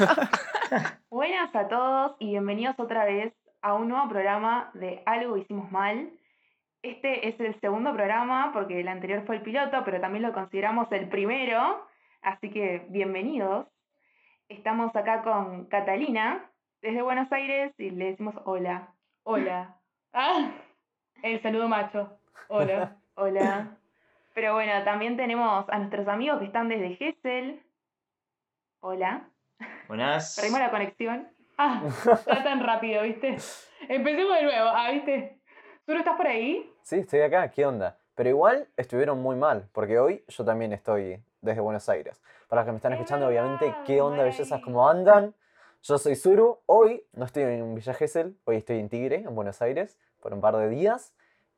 Buenas a todos y bienvenidos otra vez a un nuevo programa de Algo Hicimos Mal. Este es el segundo programa porque el anterior fue el piloto, pero también lo consideramos el primero. Así que bienvenidos. Estamos acá con Catalina desde Buenos Aires y le decimos hola. Hola. Ah, el saludo macho. Hola. Hola. Pero bueno, también tenemos a nuestros amigos que están desde Gessel. Hola. Buenas. Perdimos la conexión. Ah, está tan rápido, ¿viste? Empecemos de nuevo. Ah, ¿viste? ¿Tú no estás por ahí? Sí, estoy acá, ¿qué onda? Pero igual estuvieron muy mal, porque hoy yo también estoy desde Buenos Aires. Para los que me están Es escuchando, obviamente, ¿qué onda, bellezas? ¿Cómo andan? Yo soy Zuru. Hoy no estoy en Villa Gesell, hoy estoy en Tigre, en Buenos Aires, por un par de días.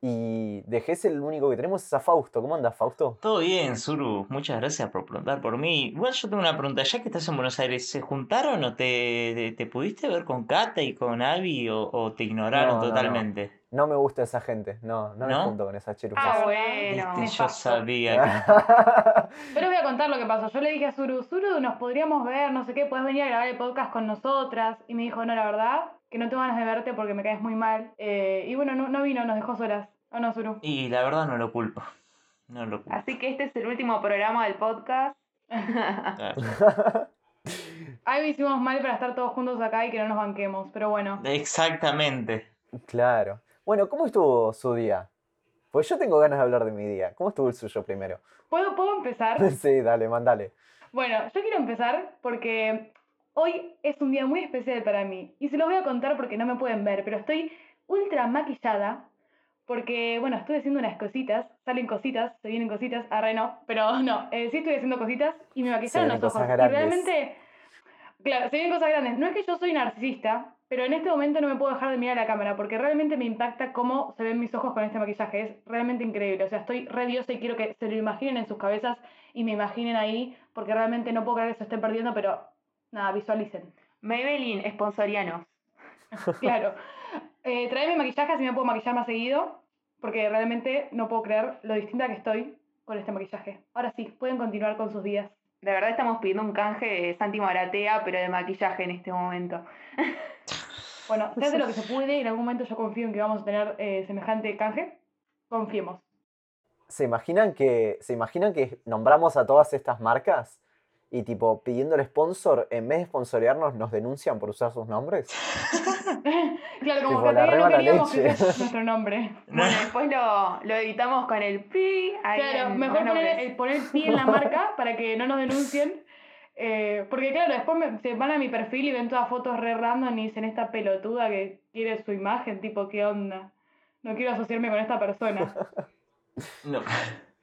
Y de lo único que tenemos es a Fausto. ¿Cómo andas, Fausto? Todo bien, Zuru. Muchas gracias por preguntar por mí. Igual yo tengo una pregunta. Ya que estás en Buenos Aires, ¿se juntaron o te, te, te pudiste ver con Kata y con Avi o, o te ignoraron No, no, no. totalmente? No me gusta esa gente, no, no, me junto con esa Ah, chirupa. bueno. Viste, yo sabía. Pero os voy a contar lo que pasó. Yo le dije a Zuru, Zuru, nos podríamos ver, no sé qué, puedes venir a grabar el podcast con nosotras. Y me dijo, no, la verdad, que no tengo ganas de verte porque me caes muy mal. Eh, y bueno, no, no vino, nos dejó solas. ¿O no, Zuru? Y la verdad no lo culpo. No lo culpo. Así que este es el último programa del podcast. Ahí hicimos mal para estar todos juntos acá y que no nos banquemos. Pero bueno. Exactamente. Claro. Bueno, ¿cómo estuvo su día? Pues yo tengo ganas de hablar de mi día. ¿Cómo estuvo el suyo primero? ¿Puedo, ¿Puedo empezar? Sí, dale, mandale. Bueno, yo quiero empezar porque hoy es un día muy especial para mí. Y se los voy a contar porque no me pueden ver, pero estoy ultra maquillada. Porque, bueno, estuve haciendo unas cositas, salen cositas, se vienen cositas, ahora no, pero no, eh, sí estoy haciendo cositas y me maquillaron los ojos. cosas Y realmente, claro, se vienen cosas grandes. No es que yo soy narcisista, pero en este momento no me puedo dejar de mirar a la cámara porque realmente me impacta cómo se ven mis ojos con este maquillaje. Es realmente increíble. O sea, estoy re diosa y quiero que se lo imaginen en sus cabezas y me imaginen ahí porque realmente no puedo creer que se estén perdiendo, pero nada, visualicen. Maybelline, sponsorianos. Claro. Eh, traeme maquillaje así me puedo maquillar más seguido porque realmente no puedo creer lo distinta que estoy con este maquillaje. Ahora sí, pueden continuar con sus días. De verdad estamos pidiendo un canje de Santi Maratea, pero de maquillaje en este momento. Bueno, se hace lo que se puede y en algún momento yo confío en que vamos a tener eh, semejante canje. Confiemos. ¿Se imaginan que, ¿Se imaginan que nombramos a todas estas marcas y tipo pidiendo el sponsor, en vez de sponsorearnos, nos denuncian por usar sus nombres? claro, como Tipo, que no queríamos que nuestro nombre. Bueno, después lo, lo editamos con el pi. ahí Claro, en mejor poner, el, poner pi en la marca para que no nos denuncien. Eh, porque claro, después me- se van a mi perfil y ven todas fotos re random y dicen esta pelotuda que quiere su imagen, tipo, ¿qué onda? No quiero asociarme con esta persona. No,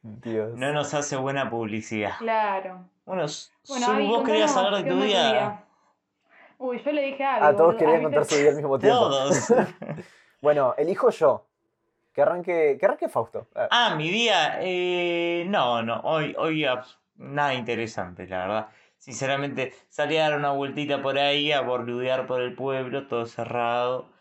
Dios. no nos hace buena publicidad. Claro. Bueno, Bueno, Abby, vos querías hablar de ¿qué tu día. Uy, yo le dije a Abby, Ah, todos querían contar su día al mismo tiempo. Todos. Bueno, elijo yo. Que arranque, que arranque Fausto. Ah, Ah, mi día. eh, no, no, hoy, hoy nada interesante, la verdad. Sinceramente, salí a dar una vueltita por ahí, a boludear por el pueblo, todo cerrado,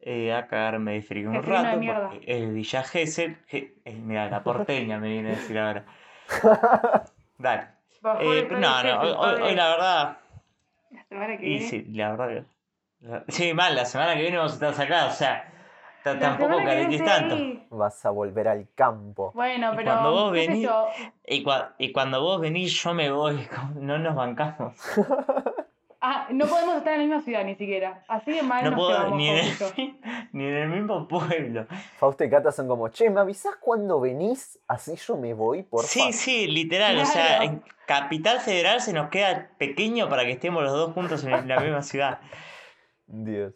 eh, a cagarme de frío un rato, es Villa Gesell, eh, mira, la porteña me viene a decir ahora. Dale. Bajó Eh, pero no, no, hoy, hoy- hoy la verdad, La semana que y viene. sí, la verdad que- la- Sí, mal, la semana que viene vamos a estar acá, o sea, tampoco estoy tanto. Vas a volver al campo. Bueno, Y pero. cuando vos venís-. Y, cua- y cuando vos venís, yo me voy, no nos bancamos. Ah, no podemos estar en la misma ciudad ni siquiera. Así de mal No nos puedo llevamos, ni en, el, ni en el mismo pueblo. Fausto y Cata son como, che, ¿me avisás cuando venís? Así yo me voy, por Sí, sí, literal. O sea, en Capital Federal se nos queda pequeño para que estemos los dos juntos en la misma ciudad. Dios.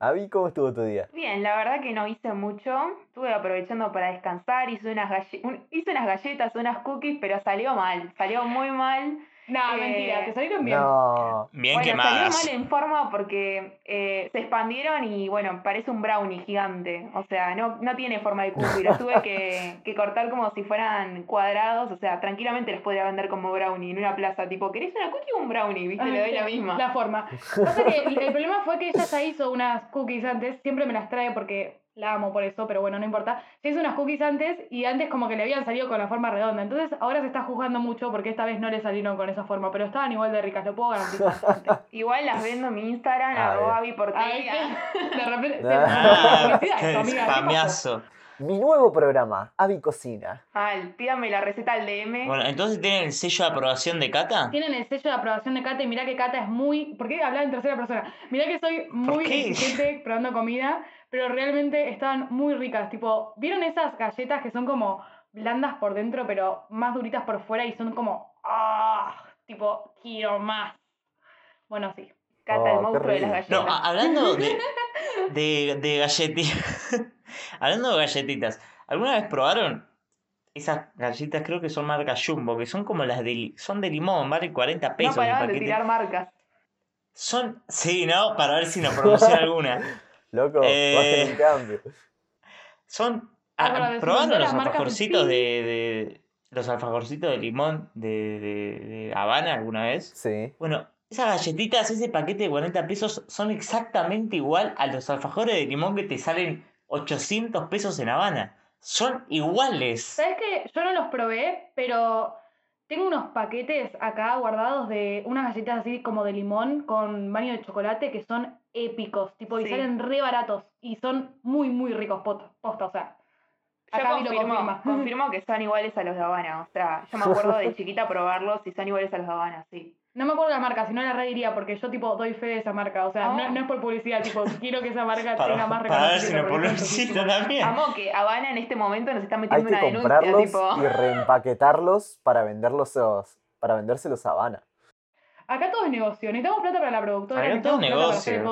Avi, ¿cómo estuvo tu día? Bien, la verdad que no hice mucho. Estuve aprovechando para descansar. Hice unas, galle- un- hice unas galletas, unas cookies, pero salió mal. Salió muy mal. No, Eh, mentira, te salieron bien. No. Bien bueno, quemadas. salió mal en forma porque eh, se expandieron y bueno, parece un brownie gigante. O sea, no, no tiene forma de cookie. Los tuve que, que cortar como si fueran cuadrados. O sea, tranquilamente los podría vender como brownie en una plaza. Tipo, ¿querés una cookie o un brownie? ¿Viste? Le doy la misma. La forma. Pasa que el, el problema fue que ella ya hizo unas cookies antes, siempre me las trae porque La amo por eso, pero bueno, no importa. Se hizo unas cookies antes y antes como que le habían salido con la forma redonda. Entonces ahora se está juzgando mucho porque esta vez no le salieron con esa forma, pero estaban igual de ricas, lo puedo garantizar. Igual las vendo en mi Instagram, bien. Gaby que- de repente. Ah, qué spamiazo. Mi nuevo programa, Avi Cocina. Mal, pídame la receta al DM. Bueno, entonces tienen el sello de aprobación de Cata. Tienen el sello de aprobación de Cata y mirá que Cata es muy. ¿Por qué hablar en tercera persona? Mirá que soy muy qué? exigente probando comida, pero realmente estaban muy ricas. Tipo, ¿vieron esas galletas que son como blandas por dentro, pero más duritas por fuera y son como. ¡Ah! Tipo, quiero más. Bueno, sí. Cata, Oh, el monstruo de las. No, galletas. a- hablando de, de, de galletitas. hablando de galletitas. ¿Alguna vez probaron esas galletas? Creo que son marca Jumbo, que son como las de, son de limón, valen 40 no pesos el paraban de tirar marcas. Son, sí, ¿no? Para ver si nos promociona alguna. Loco, Eh, bajen el cambio. Son. Ah, ¿Probaron de los alfajorcitos de, de- Los alfajorcitos de limón de, de, de Habana alguna vez? Sí. Bueno, esas galletitas, ese paquete de 40 pesos, son exactamente igual a los alfajores de limón que te salen 800 pesos en Habana. Son iguales. ¿Sabes qué? Yo no los probé, pero tengo unos paquetes acá guardados de unas galletas así como de limón con baño de chocolate que son épicos, tipo, y Sí. salen re baratos y son muy, muy ricos, posta, o sea. Yo confirmo, confirmo que son iguales a los de Habana. O sea, yo me acuerdo de chiquita probarlos y son iguales a los de Habana, sí. No me acuerdo la marca, si no la reiría porque yo tipo doy fe de esa marca, o sea, Ah. no, no es por publicidad, tipo, quiero que esa marca Para, tenga más para ver si reconocimiento. son publicita también. Amo que Habana en este momento nos está Hay metiendo que una denuncia, comprarlos tipo. y reempaquetarlos para venderlos para vendérselos a Habana. Acá todo es negocio, necesitamos plata para la productora, Acá todo el negocio.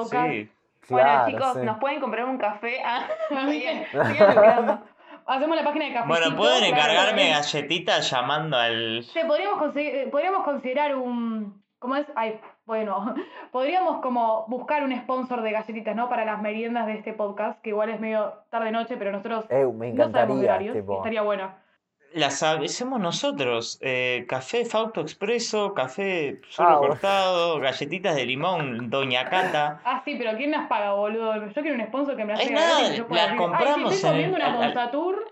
Bueno, chicos, sí. nos pueden comprar un café. Ah, ¿Viste? sigan. Hacemos la página de café. Bueno, pueden encargarme galletitas llamando al. Sí, podríamos, conseguir- podríamos considerar un. ¿Cómo es? Ay, bueno. Podríamos como buscar un sponsor de galletitas, ¿no? Para las meriendas de este podcast, que igual es medio tarde-noche, pero nosotros Eh, me no sabemos encantaría. horarios. tipo, Estaría bueno. Las hacemos nosotros. eh, café Fausto Expreso, café solo Ah, bueno. cortado, galletitas de limón, Doña Cata. Ah, sí, pero ¿quién las paga, boludo? Yo quiero un sponsor que me las haga nada, las compramos Ay, estoy en comiendo el- una al- al- Monsatur.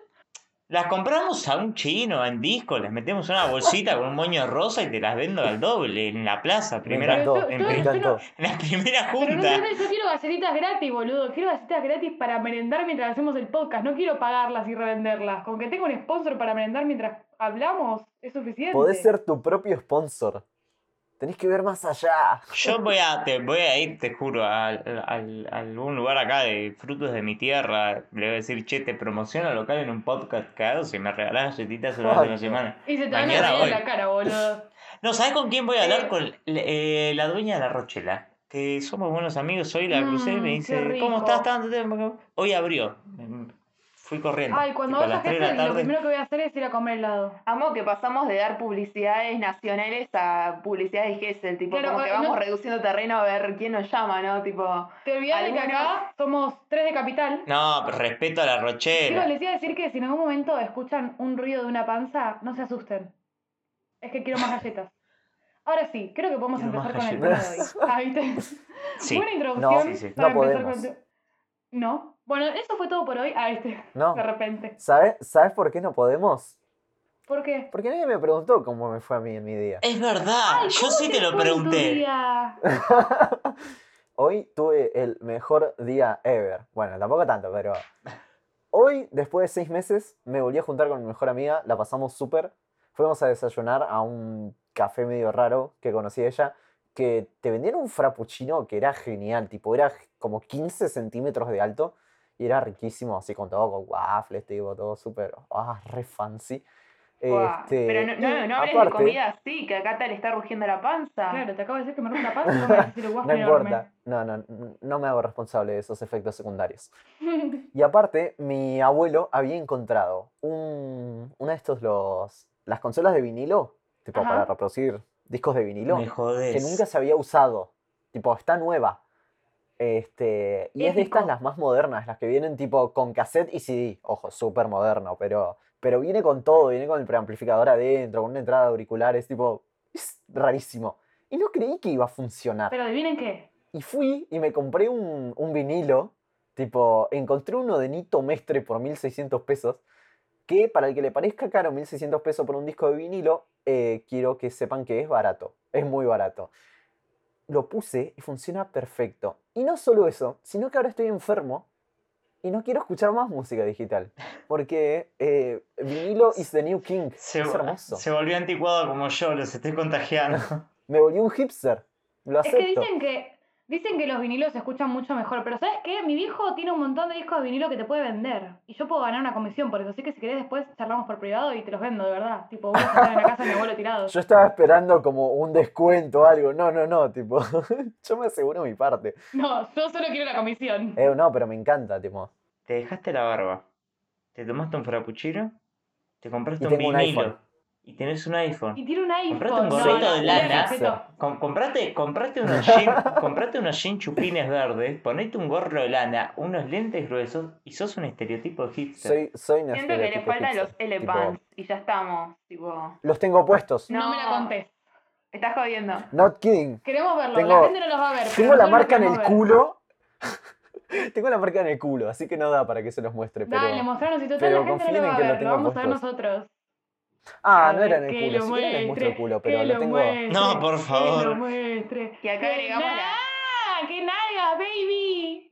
Las compramos a un chino en disco, les metemos una bolsita con un moño rosa y te las vendo al doble en la plaza. Me Primera, encantó, en, yo- me encantó. en la primera Pero no junta. yo quiero galletitas gratis, boludo. Quiero galletitas gratis para merendar mientras hacemos el podcast. No quiero pagarlas y revenderlas. Con que tenga un sponsor para merendar mientras hablamos, es suficiente. Podés ser tu propio sponsor. Tenés que ver más allá. Yo voy a, te, voy a ir, te juro, al- al- a algún lugar acá de frutos de mi tierra. Le voy a decir, che, te promociono local en un podcast que hago. Si me regalás galletitas Ay, una semana. Y se te van a reír en la cara, boludo. No, ¿sabes con quién voy a hablar? Eh. Con eh, la dueña de la Rochela. Que somos buenos amigos. Hoy la crucé y me Mm, dice. ¿cómo estás? Tanto tiempo. Hoy abrió. Fui corriendo. Ay, cuando Tipo, a vaya las 3 de gente, la lo tarde. primero que voy a hacer es ir a comer helado. Amo que pasamos de dar publicidades nacionales a publicidades Gessel, tipo, Claro, como que eh, vamos no- reduciendo terreno a ver quién nos llama, ¿no? Tipo, Te olvidas de que acá somos tres de capital. No, pero respeto a la Chicos, Rochela. les iba a decir que si en algún momento escuchan un ruido de una panza, no se asusten. Es que quiero más galletas. Ahora sí, creo que podemos Quiero empezar con el tema de hoy. Ah, ¿viste? Sí. Buena introducción sí, sí. para No empezar podemos. con No. Bueno, eso fue todo por hoy. Ah, este. No. De repente. ¿Sabes, ¿Sabes por qué no podemos? ¿Por qué? Porque nadie me preguntó cómo me fue a mí en mi día. Es verdad, Ay, yo ¿cómo sí te lo en tu pregunté. día? Hoy tuve el mejor día ever. Bueno, tampoco tanto, pero. Hoy, después de seis meses, me volví a juntar con mi mejor amiga. La pasamos súper. Fuimos a desayunar a un café medio raro que conocí ella. Que te vendían un frappuccino que era genial. Tipo, era como 15 centímetros de alto. Y era riquísimo, así con todo, con waffles, tipo, todo súper. Ah, re fancy. Este, pero no, no, no hables de comida así, que acá te le está rugiendo la panza. Claro, te acabo de decir que me rompe la panza y no me vas a decir el No importa. No, no, no me hago responsable de esos efectos secundarios. Y aparte, mi abuelo había encontrado un, una de estos, los, las consolas de vinilo, tipo Ajá. para reproducir discos de vinilo, Me que nunca se había usado. Tipo, está nueva. Este, y es de estas las más modernas, las que vienen tipo con cassette y CD. Ojo, súper moderno, pero, pero viene con todo, viene con el preamplificador adentro, con una entrada de auriculares, tipo, es rarísimo. Y no creí que iba a funcionar. Pero adivinen qué. Y fui y me compré un, un vinilo, Tipo, encontré uno de Nito Mestre por 1600 pesos. Que para el que le parezca caro 1600 pesos por un disco de vinilo, eh, quiero que sepan que es barato. Es muy barato. Lo puse y funciona perfecto. Y no solo eso, sino que ahora estoy enfermo y no quiero escuchar más música digital. Porque eh, vinilo is the new king. Se, es hermoso. se volvió anticuado como yo, los estoy contagiando. Me volví un hipster. Lo Es acepto. que dicen que dicen que los vinilos se escuchan mucho mejor, pero ¿sabes qué? Mi viejo tiene un montón de discos de vinilo que te puede vender y yo puedo ganar una comisión por eso, así que si querés después charlamos por privado y te los vendo, de verdad. Tipo, voy a estar en la casa de mi abuelo tirado. Yo estaba esperando como un descuento o algo. No, no, no, tipo, yo me aseguro mi parte. No, yo solo quiero la comisión. Eh, no, pero me encanta, tipo. Te dejaste la barba. Te tomaste un frappuccino. Te compraste Y un tengo un vinilo. iPhone. Y tenés un iPhone. Y tiene un iPhone. Comprate un no, gorrito no, de un lana. Com- comprate, comprate unos jeans, comprate unos jeans chupines verdes, ponete un gorro de lana, unos lentes gruesos y sos un estereotipo de hipster. Soy, soy un Siento que le faltan hipster, los tipo, L-Pants y ya estamos, tipo... Los tengo puestos. No, me la contés. Estás jodiendo. Not kidding. Queremos verlo, Tengo- la gente no los va a ver. pero Tengo la marca en el ver. culo. tengo la marca en el culo, así que no da para que se los muestre. Pero... Dale, mostranos y total pero la gente no confíen lo en va a que lo ver, lo vamos a ver nosotros. Ah, A no ver, era en el que culo. lo Si quieren les muestro el culo, pero que lo tengo. muestre, No, por Que favor. lo muestre. Y acá Que agregamos la- ¡Que nalga, baby!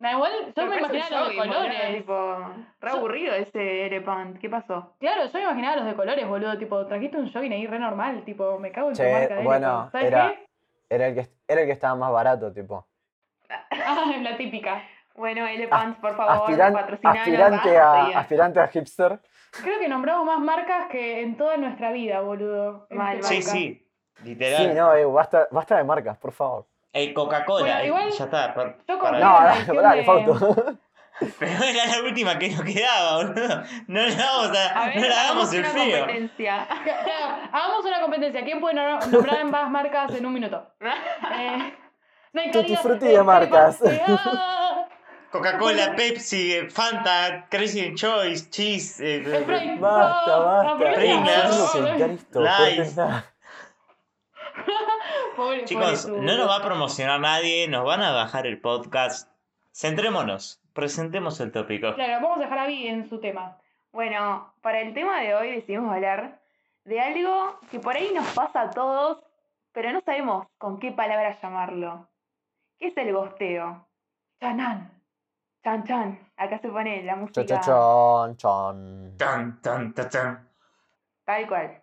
Nah, igual yo Pero me imaginaba los de colores. Tipo, re aburrido ese L-Pant. ¿Qué pasó? Claro, yo me imaginaba los de colores, boludo. Tipo, trajiste un jogging ahí re normal. Tipo, me cago en tu Che, marca de bueno. ¿Sabes era- qué? Era el, que, era el que estaba más barato, tipo. Ah, la típica. Bueno, L-Pants, por favor, Aspiran- aspirante, ah, a, seguía. aspirante a hipster. Creo que nombramos más marcas que en toda nuestra vida, boludo. Mal, este Sí, sí, literal. Sí, no, eh, basta, basta de marcas, por favor. Eh, Coca-Cola, Bueno, eh, igual- ya está. per- yo para- No, dale, de- Fausto. Pero era la última que nos quedaba, boludo. No le vamos a, A ver, no le hagamos hagamos el una frío. competencia. Hagamos una competencia. ¿Quién puede nom- nombrar más marcas en un minuto? Eh, no hay Tutti calidad, frutti eh, de marcas. demasiada. Coca-Cola, Pepsi, Fanta, Crazy Choice, Cheese, eh, eh. Basta, No, basta. Pringles. Pobre- Chicos, pobre no nos va a promocionar nadie, nos van a bajar el podcast. Centrémonos, presentemos el tópico. Claro, vamos a dejar a Vi en su tema. Bueno, para el tema de hoy decidimos hablar de algo que por ahí nos pasa a todos, pero no sabemos con qué palabra llamarlo. ¿Qué es el gosteo? Chanán. Chan chan. Acá se pone la música cho, chon, chon. Tan, tan, tan, tan. tal cual.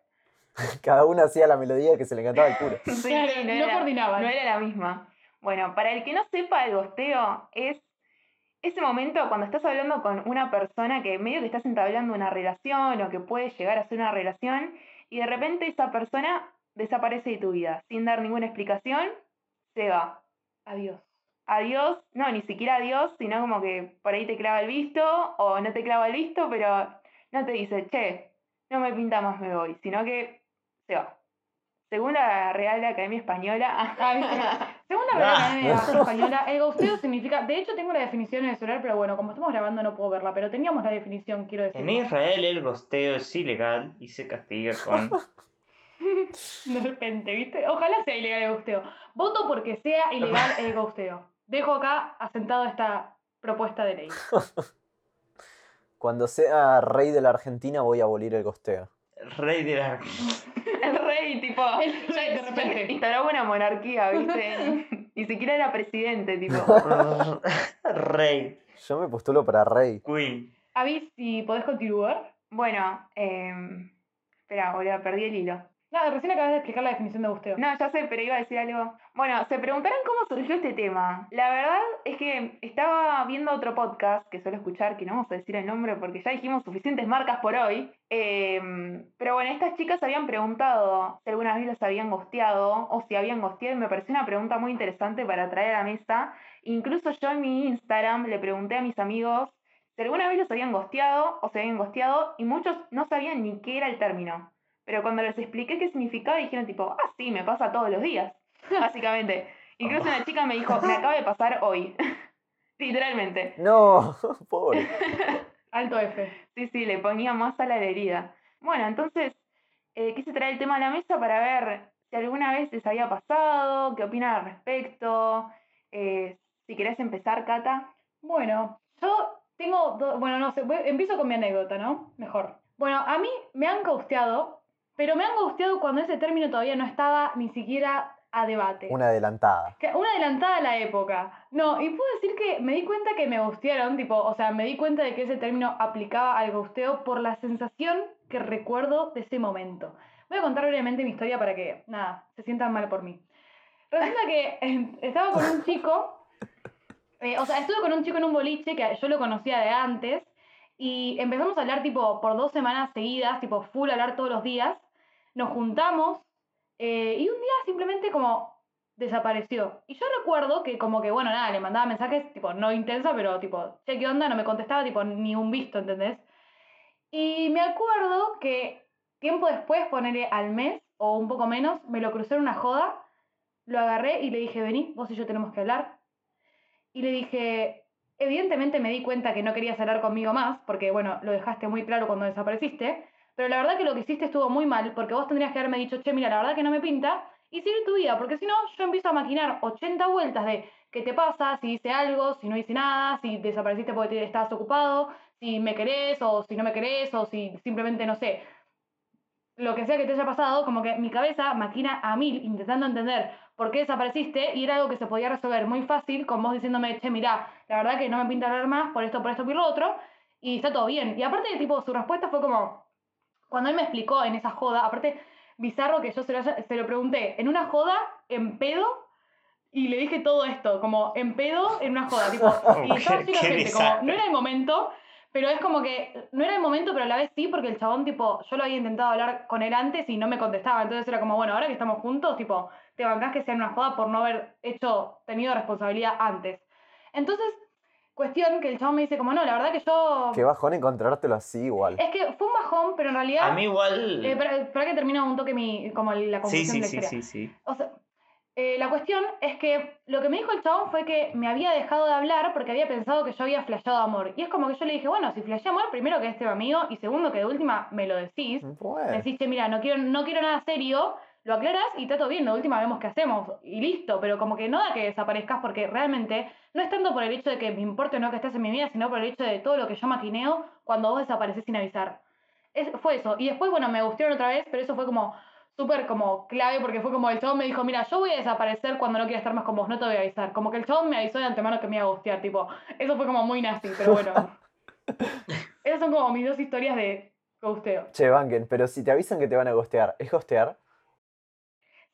Cada uno hacía la melodía que se le cantaba al culo. Sí, Claro, no era- coordinaban. No era la misma. Bueno, para el que no sepa, el gosteo es ese momento cuando estás hablando con una persona que medio que estás entablando una relación o que puede llegar a ser una relación y de repente esa persona desaparece de tu vida sin dar ninguna explicación, se va. Adiós. Adiós, no, ni siquiera adiós, sino como que por ahí te clava el visto o no te clava el visto, pero no te dice, che, no me pinta más, me voy, sino que se va. Según la Real Academia Española, Ah. Según la Real Academia Española, el ghosteo significa. De hecho, tengo la definición en el celular, pero bueno, como estamos grabando no puedo verla. Pero teníamos la definición, quiero decir. En Israel el gosteo es ilegal y se castiga con... De repente, ¿viste? Ojalá sea ilegal el ghosteo. Voto porque sea ilegal el ghosteo. Dejo acá asentado esta propuesta de ley. Cuando sea rey de la Argentina voy a abolir el gosteo. Rey de la... el rey, tipo, El rey, de repente. instalaba una monarquía, ¿viste? Ni siquiera era presidente, tipo. Rey. Yo me postulo para rey. Queen. Avis, si podés continuar. Bueno, eh, espera, boludo, perdí el hilo. Nada, recién acabas de explicar la definición de ghosteo. No, ya sé, pero iba a decir algo. Bueno, se preguntarán cómo surgió este tema. La verdad es que estaba viendo otro podcast que suelo escuchar, que no vamos a decir el nombre porque ya dijimos suficientes marcas por hoy. Eh, pero bueno, estas chicas habían preguntado si alguna vez los habían gosteado o si habían gosteado y me pareció una pregunta muy interesante para traer a la mesa. Incluso yo en mi Instagram le pregunté a mis amigos si alguna vez los habían gosteado o se habían gosteado y muchos no sabían ni qué era el término. Pero cuando les expliqué qué significaba, dijeron tipo, ah, sí, me pasa todos los días, básicamente. Incluso una chica me dijo, me acaba de pasar hoy. Literalmente. No, pobre. Alto F. Sí, sí, le ponía más a la herida. Bueno, entonces eh, quise traer el tema a la mesa para ver si alguna vez les había pasado, qué opinan al respecto. Eh, si querés empezar, Cata. Bueno, yo tengo, do- bueno, no sé, voy- empiezo con mi anécdota, ¿no? Mejor. Bueno, a mí me han ghosteado, pero me han ghosteado cuando ese término todavía no estaba ni siquiera a debate. Una adelantada. Una adelantada a la época. No, y puedo decir que me di cuenta que me gustearon, tipo, o sea, me di cuenta de que ese término aplicaba al gusteo por la sensación que recuerdo de ese momento. Voy a contar brevemente mi historia para que, nada, se sientan mal por mí. Resulta que eh, estaba con un chico, eh, o sea, estuve con un chico en un boliche que yo lo conocía de antes, y empezamos a hablar, tipo, por dos semanas seguidas, tipo, full hablar todos los días. Nos juntamos, eh, y un día simplemente como desapareció. Y yo recuerdo que como que, bueno, nada, le mandaba mensajes, tipo, no intensa, pero tipo, che, ¿qué onda? No me contestaba, tipo, ni un visto, ¿entendés? Y me acuerdo que tiempo después, ponerle al mes o un poco menos, me lo crucé en una joda, lo agarré y le dije, vení, vos y yo tenemos que hablar. Y le dije, evidentemente me di cuenta que no querías hablar conmigo más, porque bueno, lo dejaste muy claro cuando desapareciste, pero la verdad que lo que hiciste estuvo muy mal, porque vos tendrías que haberme dicho, che, mira, la verdad que no me pinta, y seguir tu vida, porque si no, yo empiezo a maquinar 80 vueltas de qué te pasa, si hice algo, si no hice nada, si desapareciste porque estabas ocupado, si me querés o si no me querés, o si simplemente, no sé, lo que sea que te haya pasado, como que mi cabeza maquina a mil intentando entender por qué desapareciste y era algo que se podía resolver muy fácil con vos diciéndome, che, mirá, la verdad que no me pinta hablar más por esto, por esto, por lo otro, y está todo bien. Y aparte, tipo, su respuesta fue como, cuando él me explicó en esa joda, aparte, bizarro que yo se lo, haya- se lo pregunté, en una joda, en pedo, y le dije todo esto, como en pedo, en una joda, tipo, y de qué gente, como, no era el momento, pero es como que no era el momento, pero a la vez sí, porque el chabón, tipo, yo lo había intentado hablar con él antes y no me contestaba. Entonces era como, bueno, ahora que estamos juntos, tipo, te bancás que sea una joda por no haber hecho, tenido responsabilidad antes. Entonces, cuestión que el chabón me dice, como, no, la verdad que yo. Qué bajón encontrártelo así igual. Es que fue un bajón, pero en realidad. A mí igual. Eh, espera, espera que termino un toque mi, como la sí, conclusión sí, de la sí, historia. sí, sí. O sea, eh, la cuestión es que lo que me dijo el chabón fue que me había dejado de hablar porque había pensado que yo había flasheado amor. Y es como que yo le dije, bueno, si flasheé amor, primero que este amigo y segundo que de última me lo decís. Me Bueno. decís, che, mira, no quiero, no quiero nada serio, lo aclaras y está todo bien, de última vemos qué hacemos y listo. Pero como que no da que desaparezcas porque realmente no es tanto por el hecho de que me importe o no que estés en mi vida, sino por el hecho de todo lo que yo maquineo cuando vos desapareces sin avisar. Es, fue eso. Y después, bueno, me gustaron otra vez, pero eso fue como súper como clave porque fue como el chabón me dijo, mira, yo voy a desaparecer cuando no quiera estar más con vos, no te voy a avisar. Como que el chabón me avisó de antemano que me iba a gustear, tipo, eso fue como muy nazi, pero bueno. Esas son como mis dos historias de gusteo. Che, Banken, pero si te avisan que te van a gostear, ¿es gostear?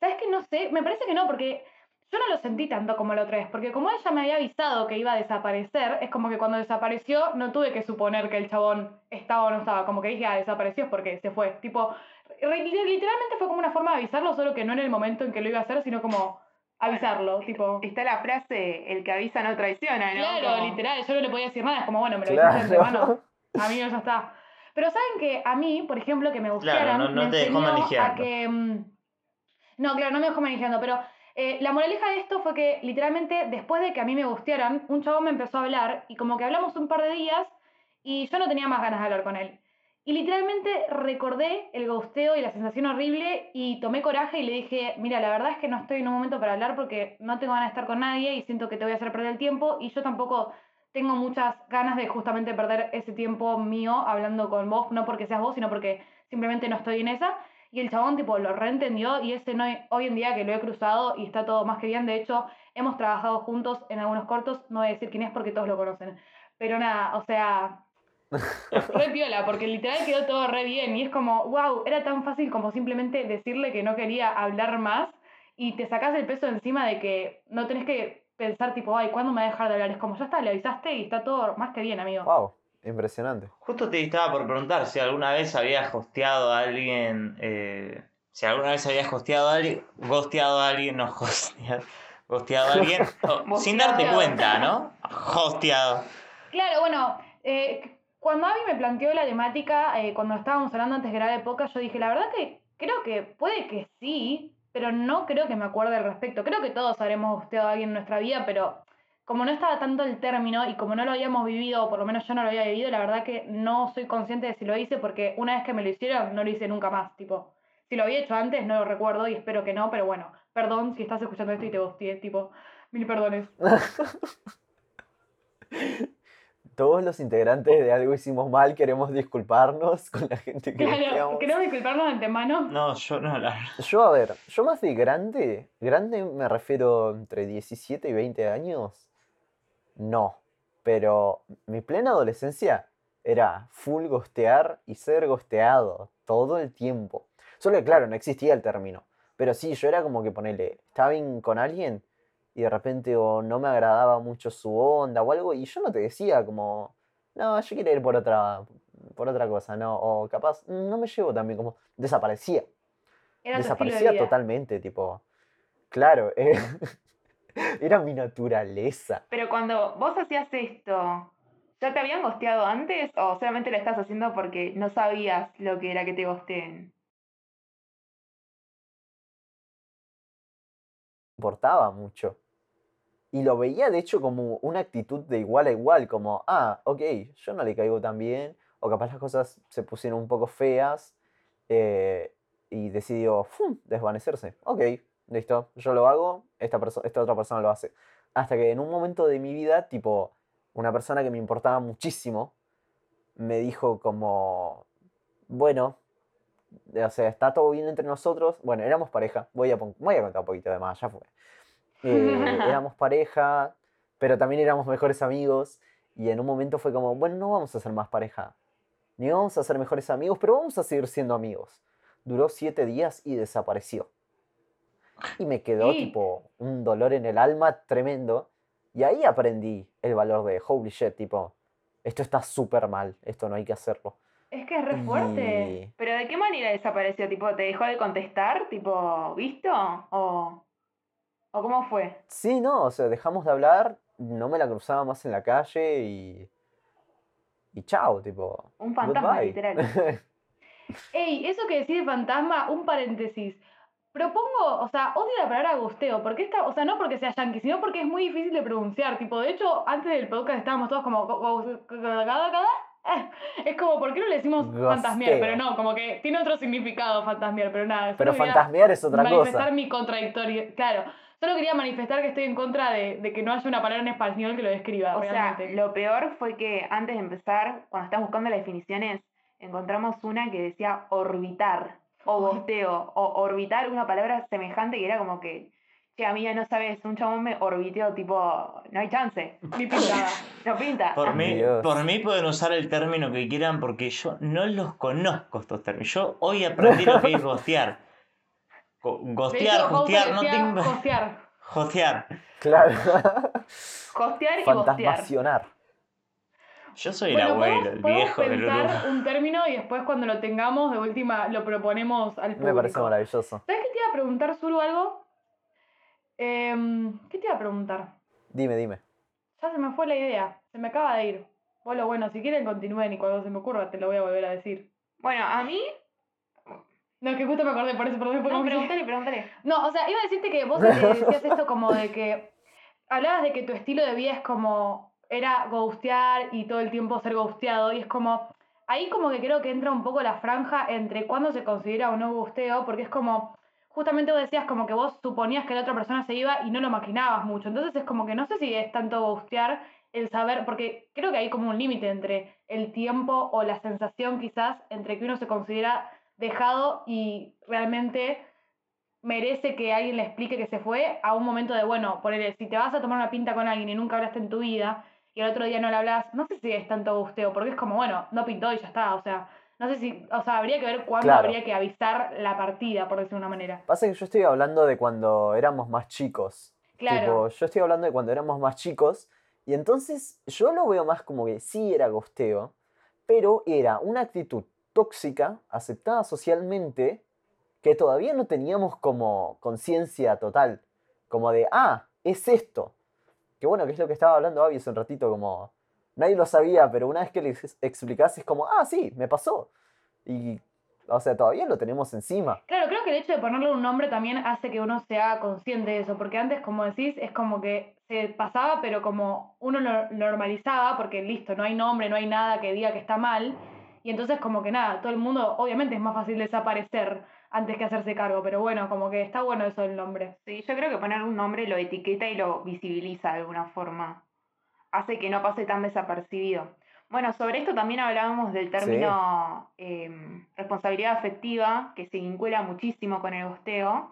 ¿Sabes que No sé, me parece que no, porque yo no lo sentí tanto como la otra vez, porque como ella me había avisado que iba a desaparecer, es como que cuando desapareció no tuve que suponer que el chabón estaba o no estaba, como que dije, ah, desapareció es porque se fue. Tipo, literalmente fue como una forma de avisarlo, solo que no en el momento en que lo iba a hacer, sino como avisarlo, tipo... Está la frase, el que avisa no traiciona, ¿no? Claro, Como- literal, yo no le podía decir nada, es como, bueno, me lo avisaste de antemano, Claro. a mí no ya está. Pero saben que a mí, por ejemplo, que me gustaran, no- no me te dejó enseñó a que... mm, No, claro, no me dejó manejando, pero eh, la moraleja de esto fue que literalmente después de que a mí me gustearan, un chabón me empezó a hablar y como que hablamos un par de días y yo no tenía más ganas de hablar con él. Y literalmente recordé el gusteo y la sensación horrible y tomé coraje y le dije, mira, la verdad es que no estoy en un momento para hablar porque no tengo ganas de estar con nadie y siento que te voy a hacer perder el tiempo y yo tampoco tengo muchas ganas de justamente perder ese tiempo mío hablando con vos, no porque seas vos, sino porque simplemente no estoy en esa. Y el chabón tipo lo reentendió y ese no, hoy en día que lo he cruzado y está todo más que bien, de hecho hemos trabajado juntos en algunos cortos, no voy a decir quién es porque todos lo conocen. Pero nada, o sea, re piola, porque literal quedó todo re bien y es como, wow, era tan fácil como simplemente decirle que no quería hablar más y te sacás el peso encima de que no tenés que pensar tipo, ay, ¿cuándo me va a dejar de hablar? Es como, ya está, le avisaste y está todo más que bien, amigo. Wow, impresionante. Justo te estaba por preguntar si alguna vez habías hosteado a alguien. eh, si alguna vez habías hosteado a alguien. Gosteado a alguien, no hosteado. Gosteado a alguien. sin darte cuenta, ¿no? Hosteado. Claro, bueno, eh, cuando Abby me planteó la temática, eh, cuando estábamos hablando antes de grabar época, yo dije, la verdad que creo que puede que sí, pero no creo que me acuerde al respecto. Creo que todos habremos gusteado a alguien en nuestra vida, pero como no estaba tanto el término y como no lo habíamos vivido, o por lo menos yo no lo había vivido, la verdad que no soy consciente de si lo hice, porque una vez que me lo hicieron, no lo hice nunca más, tipo. Si lo había hecho antes, no lo recuerdo y espero que no, pero bueno, perdón si estás escuchando esto y te gusteé, tipo, mil perdones. Todos los integrantes de Algo Hicimos Mal queremos disculparnos con la gente que Claro, queremos disculparnos de antemano. No, yo no, la Yo, a ver, yo más de grande, grande me refiero entre 17 y 20 años, no. Pero mi plena adolescencia era full gostear y ser gosteado todo el tiempo. Solo que, claro, no existía el término. Pero sí, yo era como que ponerle, estaba bien con alguien y de repente o no me agradaba mucho su onda o algo y yo no te decía como, no, yo quiero ir por otra, por otra cosa, no, o capaz, "Mm, no me llevo también como, desaparecía Era de desaparecía totalmente, tipo, claro, eh, era mi naturaleza. Pero cuando vos hacías esto, ¿ya te habían gosteado antes o solamente lo estás haciendo porque no sabías lo que era que te gosteen? Importaba mucho. Y lo veía de hecho como una actitud de igual a igual, como, ah, ok, yo no le caigo tan bien, o capaz las cosas se pusieron un poco feas, eh, y decidió ¡fum! desvanecerse. Ok, listo, yo lo hago, esta, esta otra persona lo hace. Hasta que en un momento de mi vida, tipo, una persona que me importaba muchísimo, me dijo como, bueno, o sea, está todo bien entre nosotros. Bueno, éramos pareja. Voy a, voy a contar un poquito de más, ya fue. Eh, éramos pareja, pero también éramos mejores amigos. Y en un momento fue como, bueno, no vamos a ser más pareja. Ni vamos a ser mejores amigos, pero vamos a seguir siendo amigos. Duró siete días y desapareció. Y me quedó Sí. tipo un dolor en el alma tremendo. Y ahí aprendí el valor de holy shit, tipo, esto está súper mal, esto no hay que hacerlo. Es que es re fuerte. Y- ¿Pero de qué manera desapareció? ¿Tipo, te dejó de contestar? ¿Tipo, visto? ¿O, o cómo fue? Sí, no, o sea, dejamos de hablar, no me la cruzaba más en la calle y. Y chao, tipo. Un fantasma, goodbye. literal. Ey, eso que decís de fantasma, un paréntesis. Propongo, o sea, odio la palabra gusteo, porque esta, o sea, no porque sea yankee, sino porque es muy difícil de pronunciar. Tipo, de hecho, antes del podcast estábamos todos como. Es como, ¿por qué no le decimos fantasmear? Gosteo. Pero no, como que tiene otro significado fantasmear, pero nada. Pero fantasmear es otra manifestar cosa. mi contradictorio. Claro, solo quería manifestar que estoy en contra de, de que no haya una palabra en español que lo describa O sea, lo peor fue que antes de empezar, cuando estábamos buscando las definiciones, encontramos una que decía orbitar o gosteo o orbitar una palabra semejante que era como que, che, amiga, no sabes, un chabón me orbiteó, tipo, no hay chance, Ni pintada. no pinta. Por mí, Dios. por mí pueden usar el término que quieran porque yo no los conozco estos términos. Yo hoy aprendí lo que es gostear. Gostear, gostear, no tengo. Josear. Gostear. Claro. Costear y. Fantasmacionar. Yo soy Bueno, el abuelo, el viejo, el pensar un término y después cuando lo tengamos de última lo proponemos al público. Me parece maravilloso. ¿Sabes qué te iba a preguntar, Zuru, algo? Em, ¿Qué te iba a preguntar? Dime, dime. Ya se me fue la idea, se me acaba de ir. Bueno, bueno, si quieren continúen y cuando se me ocurra te lo voy a volver a decir. Bueno, a mí, No, que justo me acordé, por eso, perdón, no, pregúntale, pregúntale. No, o sea, iba a decirte que vos decías esto como de que hablabas de que tu estilo de vida es como era ghostear y todo el tiempo ser ghosteado y es como ahí como que creo que entra un poco la franja entre cuándo se considera o no ghosteo porque es como justamente vos decías como que vos suponías que la otra persona se iba y no lo maquinabas mucho. Entonces es como que no sé si es tanto ghostear el saber porque creo que hay como un límite entre el tiempo o la sensación quizás entre que uno se considera dejado y realmente merece que alguien le explique que se fue a un momento de, bueno, ponele, si te vas a tomar una pinta con alguien y nunca hablaste en tu vida y el otro día no le hablas, no sé si es tanto gusteo, porque es como, bueno, no pintó y ya está, o sea, no sé si, o sea, habría que ver cuándo Claro. habría que avisar la partida, por decirlo de una manera. Pasa que yo estoy hablando de cuando éramos más chicos. Claro. Tipo, yo estoy hablando de cuando éramos más chicos. Y entonces yo lo veo más como que sí era gosteo, pero era una actitud tóxica, aceptada socialmente, que todavía no teníamos como conciencia total. Como de, ah, es esto. Que bueno, que es lo que estaba hablando Abby hace un ratito, como nadie lo sabía, pero una vez que le ex- explicás es como, ah, sí, me pasó. Y, o sea, todavía lo tenemos encima. Claro, creo que el hecho de ponerle un nombre también hace que uno se haga consciente de eso, porque antes, como decís, es como que se pasaba, pero como uno lo normalizaba, porque listo, no hay nombre, no hay nada que diga que está mal, y entonces como que nada, todo el mundo, obviamente es más fácil desaparecer antes que hacerse cargo, pero bueno, como que está bueno eso del nombre. Sí, yo creo que poner un nombre lo etiqueta y lo visibiliza de alguna forma. Hace que no pase tan desapercibido. Bueno, sobre esto también hablábamos del término em, responsabilidad afectiva, que se vincula muchísimo con el gosteo.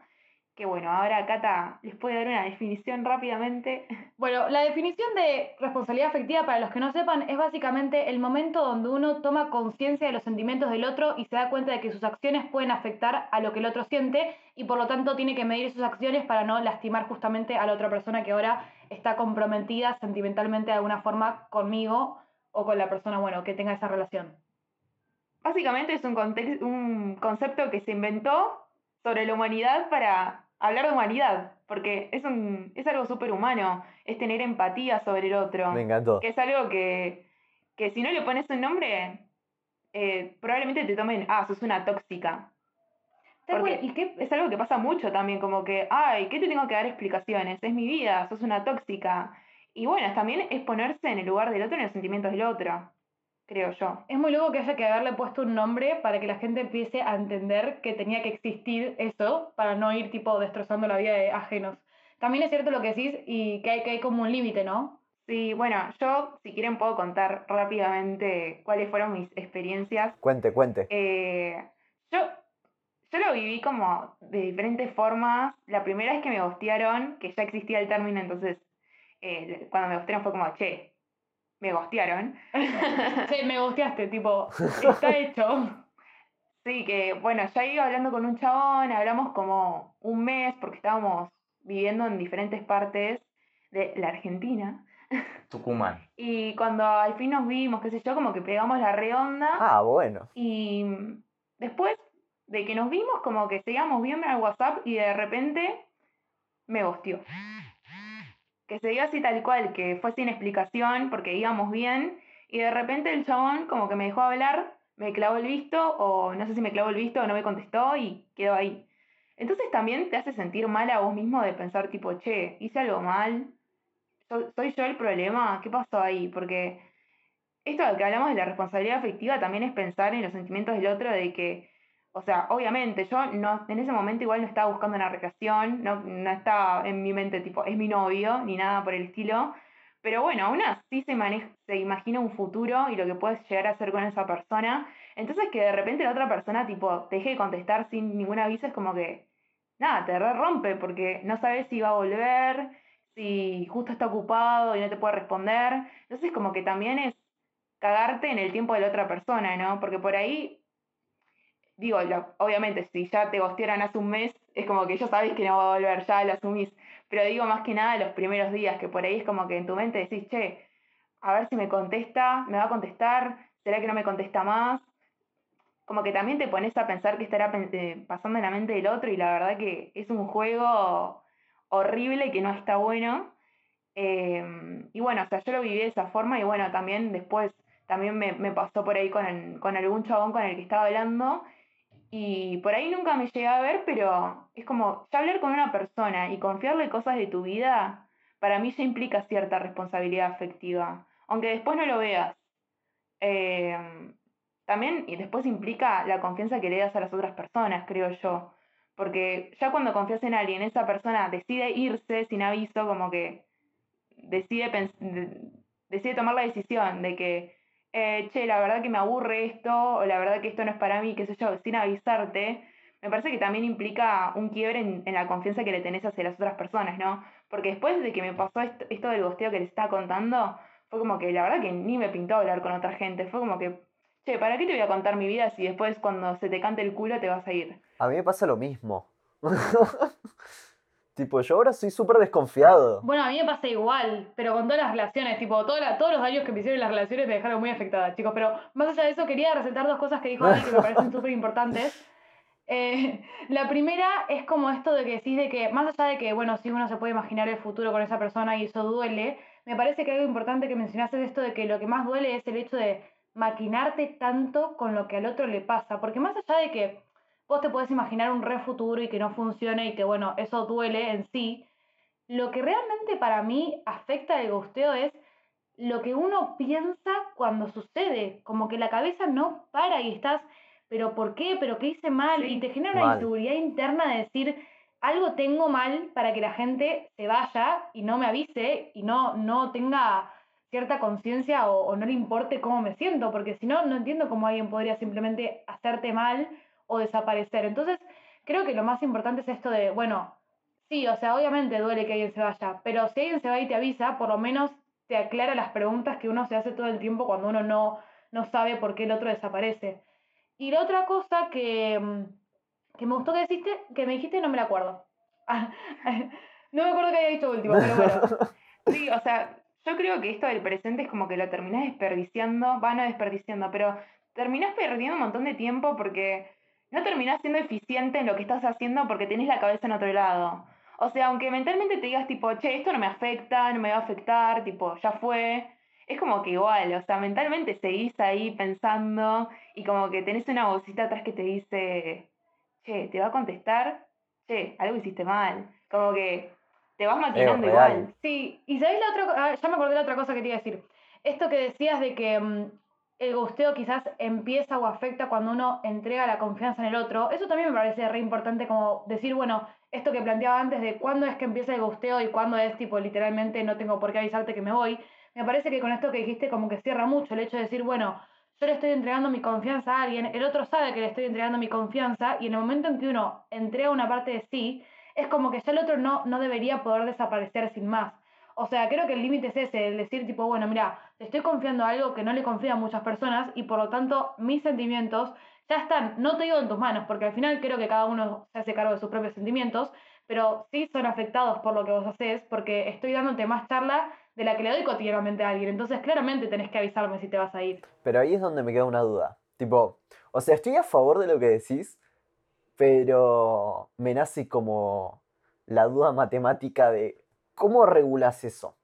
Que bueno, ahora Cata les puede dar una definición rápidamente. Bueno, la definición de responsabilidad afectiva, para los que no sepan, es básicamente el momento donde uno toma conciencia de los sentimientos del otro y se da cuenta de que sus acciones pueden afectar a lo que el otro siente y por lo tanto tiene que medir sus acciones para no lastimar justamente a la otra persona que ahora está comprometida sentimentalmente de alguna forma conmigo o con la persona, bueno, que tenga esa relación. Básicamente es un, un concepto que se inventó sobre la humanidad para hablar de humanidad, porque es, un, es algo súper humano, es tener empatía sobre el otro. Me encantó. Que es algo que, que si no le pones un nombre, eh, probablemente te tomen, ah, sos una tóxica. Porque ¿Y qué? es algo que pasa mucho también, como que, ay, ¿qué te tengo que dar explicaciones? Es mi vida, sos una tóxica. Y bueno, también es ponerse en el lugar del otro, en los sentimientos del otro creo yo. Es muy loco que haya que haberle puesto un nombre para que la gente empiece a entender que tenía que existir eso para no ir tipo destrozando la vida de ajenos. También es cierto lo que decís y que hay, que hay como un límite, ¿no? Sí, bueno, yo si quieren puedo contar rápidamente cuáles fueron mis experiencias. Cuente, cuente. Eh, yo, yo lo viví como de diferentes formas. La primera es que me gostearon, que ya existía el término, entonces eh, cuando me gostearon fue como, che, me gostearon. sí, me gosteaste, tipo, está hecho. Sí, que bueno, ya iba hablando con un chabón, hablamos como un mes porque estábamos viviendo en diferentes partes de la Argentina. Tucumán. Y cuando al fin nos vimos, qué sé yo, como que pegamos la redonda. Ah, bueno. Y después de que nos vimos, como que seguíamos viendo al WhatsApp y de repente me gosteó que se dio así tal cual, que fue sin explicación porque íbamos bien y de repente el chabón como que me dejó hablar, me clavó el visto o no sé si me clavó el visto o no me contestó y quedó ahí. Entonces también te hace sentir mal a vos mismo de pensar tipo, che, hice algo mal, soy yo el problema, ¿qué pasó ahí? Porque esto de que hablamos de la responsabilidad afectiva también es pensar en los sentimientos del otro de que o sea, obviamente, yo no, en ese momento igual no estaba buscando una relación, no, no estaba en mi mente tipo, es mi novio, ni nada por el estilo. Pero bueno, aún así se, se imagina un futuro y lo que puedes llegar a hacer con esa persona. Entonces que de repente la otra persona tipo te deje de contestar sin ningún aviso es como que, nada, te rompe porque no sabes si va a volver, si justo está ocupado y no te puede responder. Entonces como que también es cagarte en el tiempo de la otra persona, ¿no? Porque por ahí digo, obviamente, si ya te gostearan hace un mes, es como que ya sabes que no va a volver, ya lo asumís. Pero digo más que nada los primeros días, que por ahí es como que en tu mente decís, che, a ver si me contesta, me va a contestar, será que no me contesta más. Como que también te pones a pensar que estará eh, pasando en la mente del otro y la verdad que es un juego horrible que no está bueno. Em, y bueno, o sea, yo lo viví de esa forma y bueno, también después también me, me pasó por ahí con, con algún chabón con el que estaba hablando y por ahí nunca me llegué a ver, pero es como, ya hablar con una persona y confiarle cosas de tu vida, para mí ya implica cierta responsabilidad afectiva, aunque después no lo veas. Em, también, y después implica la confianza que le das a las otras personas, creo yo. Porque ya cuando confías en alguien, esa persona decide irse sin aviso, como que decide, decide tomar la decisión de que eh, che, la verdad que me aburre esto, o la verdad que esto no es para mí, qué sé yo, sin avisarte, me parece que también implica un quiebre en, la confianza que le tenés hacia las otras personas, ¿no? Porque después de que me pasó esto, del bosteo que les estaba contando, fue como que la verdad que ni me pintó hablar con otra gente, fue como que, che, ¿para qué te voy a contar mi vida si después cuando se te cante el culo te vas a ir? A mí me pasa lo mismo. Tipo, yo ahora soy súper desconfiado. Bueno, a mí me pasa igual, pero con todas las relaciones, tipo, todos los años que me hicieron las relaciones me dejaron muy afectada, chicos. Pero más allá de eso, quería resaltar dos cosas que dijo Ani que me parecen súper importantes. Eh, la primera es como esto de que decís de que, más allá de que, bueno, si uno se puede imaginar el futuro con esa persona y eso duele, me parece que algo importante que mencionaste es esto de que lo que más duele es el hecho de maquinarte tanto con lo que al otro le pasa. Porque más allá de que vos te puedes imaginar un re futuro y que no funcione y que, bueno, eso duele en sí. Lo que realmente para mí afecta el gusteo es lo que uno piensa cuando sucede, como que la cabeza no para y estás, pero ¿por qué? ¿Pero qué hice mal? y te genera una inseguridad interna de decir, algo tengo mal para que la gente se vaya y no me avise y no, no tenga cierta conciencia o, o no le importe cómo me siento, porque si no, no entiendo cómo alguien podría simplemente hacerte mal o desaparecer. Entonces, creo que lo más importante es esto de, bueno, sí, o sea, obviamente duele que alguien se vaya, pero si alguien se va y te avisa, por lo menos te aclara las preguntas que uno se hace todo el tiempo cuando uno no, no sabe por qué el otro desaparece. Y la otra cosa que, mm, que me gustó que dijiste, que me dijiste no me la acuerdo. no me acuerdo que haya dicho último, pero bueno. Sí, o sea, yo creo que esto del presente es como que lo terminás desperdiciando, va no desperdiciando, pero terminás perdiendo un montón de tiempo porque no terminás siendo eficiente en lo que estás haciendo porque tenés la cabeza en otro lado. O sea, aunque mentalmente te digas tipo, che, esto no me afecta, no me va a afectar, tipo, ya fue, es como que igual, o sea, mentalmente seguís ahí pensando y como que tenés una vocita atrás que te dice, che, te va a contestar, che, algo hiciste mal. Como que te vas maquinando igual. Sí, y ¿sabéis la otra ah, Ya me acordé de la otra cosa que te iba a decir. Esto que decías de que mm, el gusteo quizás empieza o afecta cuando uno entrega la confianza en el otro, eso también me parece re importante como decir, bueno, esto que planteaba antes de cuándo es que empieza el gusteo y cuándo es tipo literalmente no tengo por qué avisarte que me voy, me parece que con esto que dijiste como que cierra mucho el hecho de decir, bueno, yo le estoy entregando mi confianza a alguien, el otro sabe que le estoy entregando mi confianza y en el momento en que uno entrega una parte de sí, es como que ya el otro no, no debería poder desaparecer sin más. O sea, creo que el límite es ese, el decir tipo, bueno, mira, te estoy confiando algo que no le confía a muchas personas y por lo tanto mis sentimientos ya están, no te digo en tus manos, porque al final creo que cada uno se hace cargo de sus propios sentimientos, pero sí son afectados por lo que vos haces, porque estoy dándote más charla de la que le doy cotidianamente a alguien. Entonces, claramente tenés que avisarme si te vas a ir. Pero ahí es donde me queda una duda. Tipo, o sea, estoy a favor de lo que decís, pero me nace como la duda matemática de cómo regulas eso.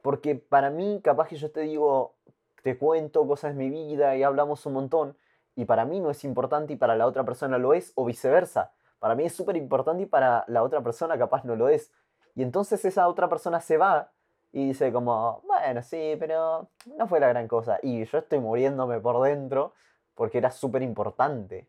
Porque para mí, capaz que yo te digo, te cuento cosas de mi vida y hablamos un montón, y para mí no es importante y para la otra persona lo es, o viceversa. Para mí es súper importante y para la otra persona capaz no lo es. Y entonces esa otra persona se va y dice como, bueno, sí, pero no fue la gran cosa. Y yo estoy muriéndome por dentro porque era súper importante.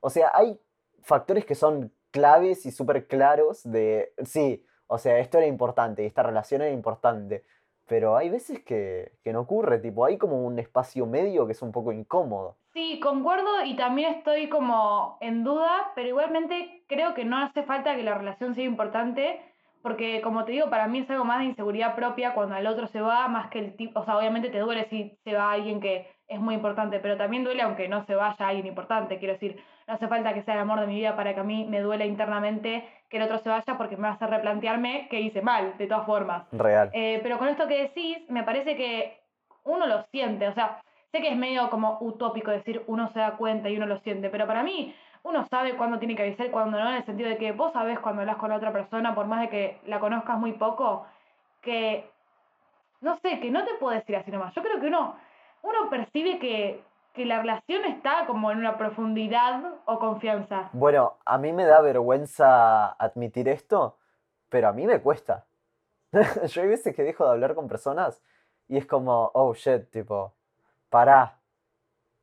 O sea, hay factores que son claves y súper claros de, sí, o sea, esto era importante, esta relación era importante. Pero hay veces que, que no ocurre, tipo, hay como un espacio medio que es un poco incómodo. Sí, concuerdo y también estoy como en duda, pero igualmente creo que no hace falta que la relación sea importante, porque como te digo, para mí es algo más de inseguridad propia cuando el otro se va, más que el tipo, o sea, obviamente te duele si se va alguien que es muy importante, pero también duele aunque no se vaya alguien importante, quiero decir, no hace falta que sea el amor de mi vida para que a mí me duele internamente que el otro se vaya porque me va a hacer replantearme que hice mal, de todas formas. Real. Eh, pero con esto que decís, me parece que uno lo siente, o sea, sé que es medio como utópico decir uno se da cuenta y uno lo siente, pero para mí uno sabe cuándo tiene que avisar y cuándo no, en el sentido de que vos sabés cuando hablas con la otra persona, por más de que la conozcas muy poco, que, no sé, que no te puedo decir así nomás. Yo creo que uno, uno percibe que, que la relación está como en una profundidad o confianza. Bueno, a mí me da vergüenza admitir esto, pero a mí me cuesta. Yo hay veces que dejo de hablar con personas y es como, oh shit, tipo, pará.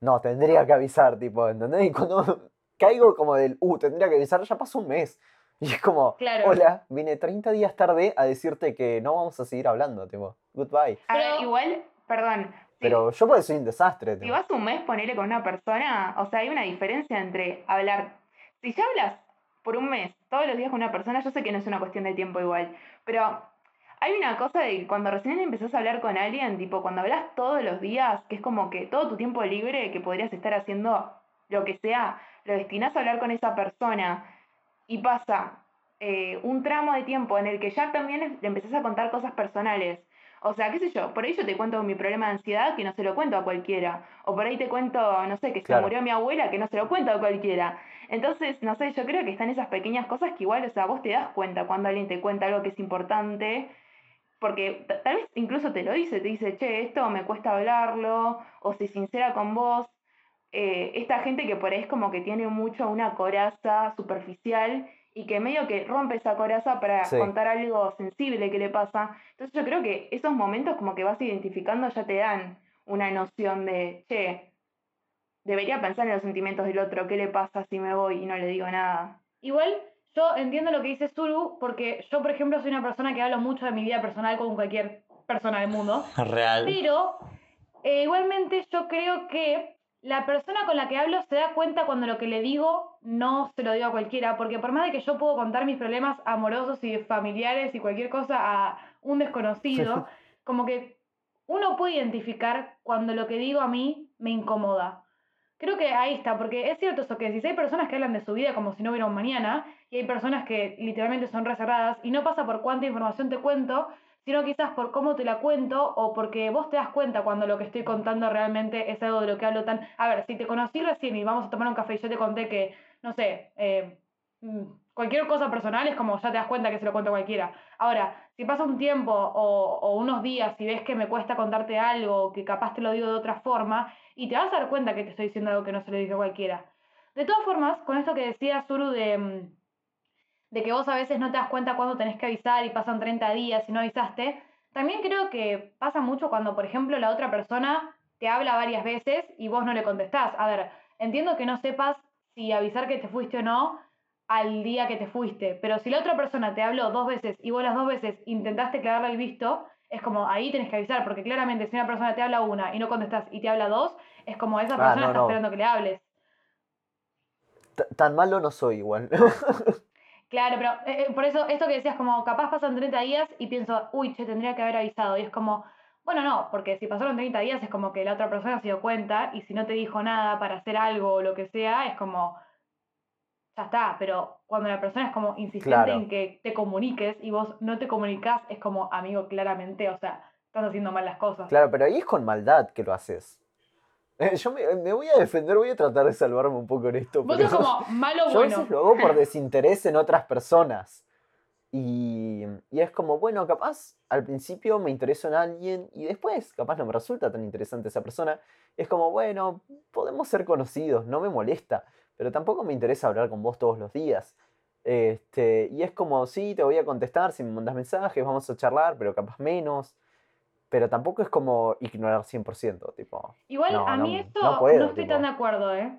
No, tendría que avisar, tipo, ¿entendés? Y cuando caigo como del, uh, tendría que avisar, ya pasó un mes. Y es como, Claro. hola, vine 30 días tarde a decirte que no vamos a seguir hablando, tipo, goodbye. A ver, Pero- igual, perdón. Pero yo porque soy un desastre, Si vas un mes ponerle con una persona, o sea, hay una diferencia entre hablar. Si ya hablas por un mes, todos los días con una persona, yo sé que no es una cuestión de tiempo igual, pero hay una cosa de que cuando recién empezás a hablar con alguien, tipo cuando hablas todos los días, que es como que todo tu tiempo libre que podrías estar haciendo lo que sea, lo destinás a hablar con esa persona y pasa eh, un tramo de tiempo en el que ya también le empezás a contar cosas personales. O sea, qué sé yo, por ahí yo te cuento mi problema de ansiedad que no se lo cuento a cualquiera. O por ahí te cuento, no sé, que se murió mi abuela que no se lo cuento a cualquiera. Entonces, no sé, yo creo que están esas pequeñas cosas que igual, o sea, vos te das cuenta cuando alguien te cuenta algo que es importante. Porque ta- tal vez incluso te lo dice, te dice, che, esto me cuesta hablarlo, o se sincera con vos. Eh, esta gente que por ahí es como que tiene mucho una coraza superficial y que medio que rompe esa coraza para Sí. contar algo sensible que le pasa. Entonces yo creo que esos momentos como que vas identificando ya te dan una noción de, che, debería pensar en los sentimientos del otro, ¿qué le pasa si me voy y no le digo nada? Igual yo entiendo lo que dice Suru, porque yo, por ejemplo, soy una persona que hablo mucho de mi vida personal con cualquier persona del mundo. Real. Pero eh, igualmente yo creo que la persona con la que hablo se da cuenta cuando lo que le digo no se lo digo a cualquiera, porque por más de que yo puedo contar mis problemas amorosos y familiares y cualquier cosa a un desconocido, como que uno puede identificar cuando lo que digo a mí me incomoda. Creo que ahí está, porque es cierto eso que si hay personas que hablan de su vida como si no hubiera un mañana, y hay personas que literalmente son reservadas, y no pasa por cuánta información te cuento, sino quizás por cómo te la cuento o porque vos te das cuenta cuando lo que estoy contando realmente es algo de lo que hablo tan... A ver, si te conocí recién y vamos a tomar un café y yo te conté que, no sé, eh, mm, cualquier cosa personal es como ya te das cuenta que se lo cuento a cualquiera. Ahora, si pasa un tiempo o, unos días y ves que me cuesta contarte algo, que capaz te lo digo de otra forma, y te vas a dar cuenta que te estoy diciendo algo que no se lo dije a cualquiera. De todas formas, con esto que decía Zuru de, mm, de que vos a veces no te das cuenta cuándo tenés que avisar y pasan 30 días y no avisaste, también creo que pasa mucho cuando, por ejemplo, la otra persona te habla varias veces y vos no le contestás. A ver, entiendo que no sepas si avisar que te fuiste o no al día que te fuiste, pero si la otra persona te habló dos veces y vos las dos veces intentaste quedarle el visto, es como ahí tenés que avisar, porque claramente si una persona te habla una y no contestás y te habla dos, es como esa Ah, persona no, está no. esperando que le hables. T- Tan malo no soy igual. Claro, pero eh, eh, por eso esto que decías, como capaz pasan 30 días y pienso, uy, che, tendría que haber avisado. Y es como, bueno, no, porque si pasaron 30 días es como que la otra persona se dio cuenta y si no te dijo nada para hacer algo o lo que sea, es como, ya está. Pero cuando la persona es como insistente Claro. en que te comuniques y vos no te comunicás, es como, amigo, claramente, o sea, estás haciendo mal las cosas. Claro, pero ahí es con maldad que lo haces. Eh, Yo me, me voy a defender, voy a tratar de salvarme un poco en esto. Vos sos como malo yo a bueno. veces lo hago por desinterés en otras personas. Y, y es como, bueno, capaz al principio me intereso en alguien y después capaz no me resulta tan interesante esa persona. Es como, bueno, podemos ser conocidos, no me molesta, pero tampoco me interesa hablar con vos todos los días. Este, y es como, sí, te voy a contestar si me mandas mensajes, vamos a charlar, pero capaz menos. Pero tampoco es como ignorar 100%, tipo. Igual No, a no- mí esto no no, puedo, estoy tipo. tan de acuerdo, ¿eh?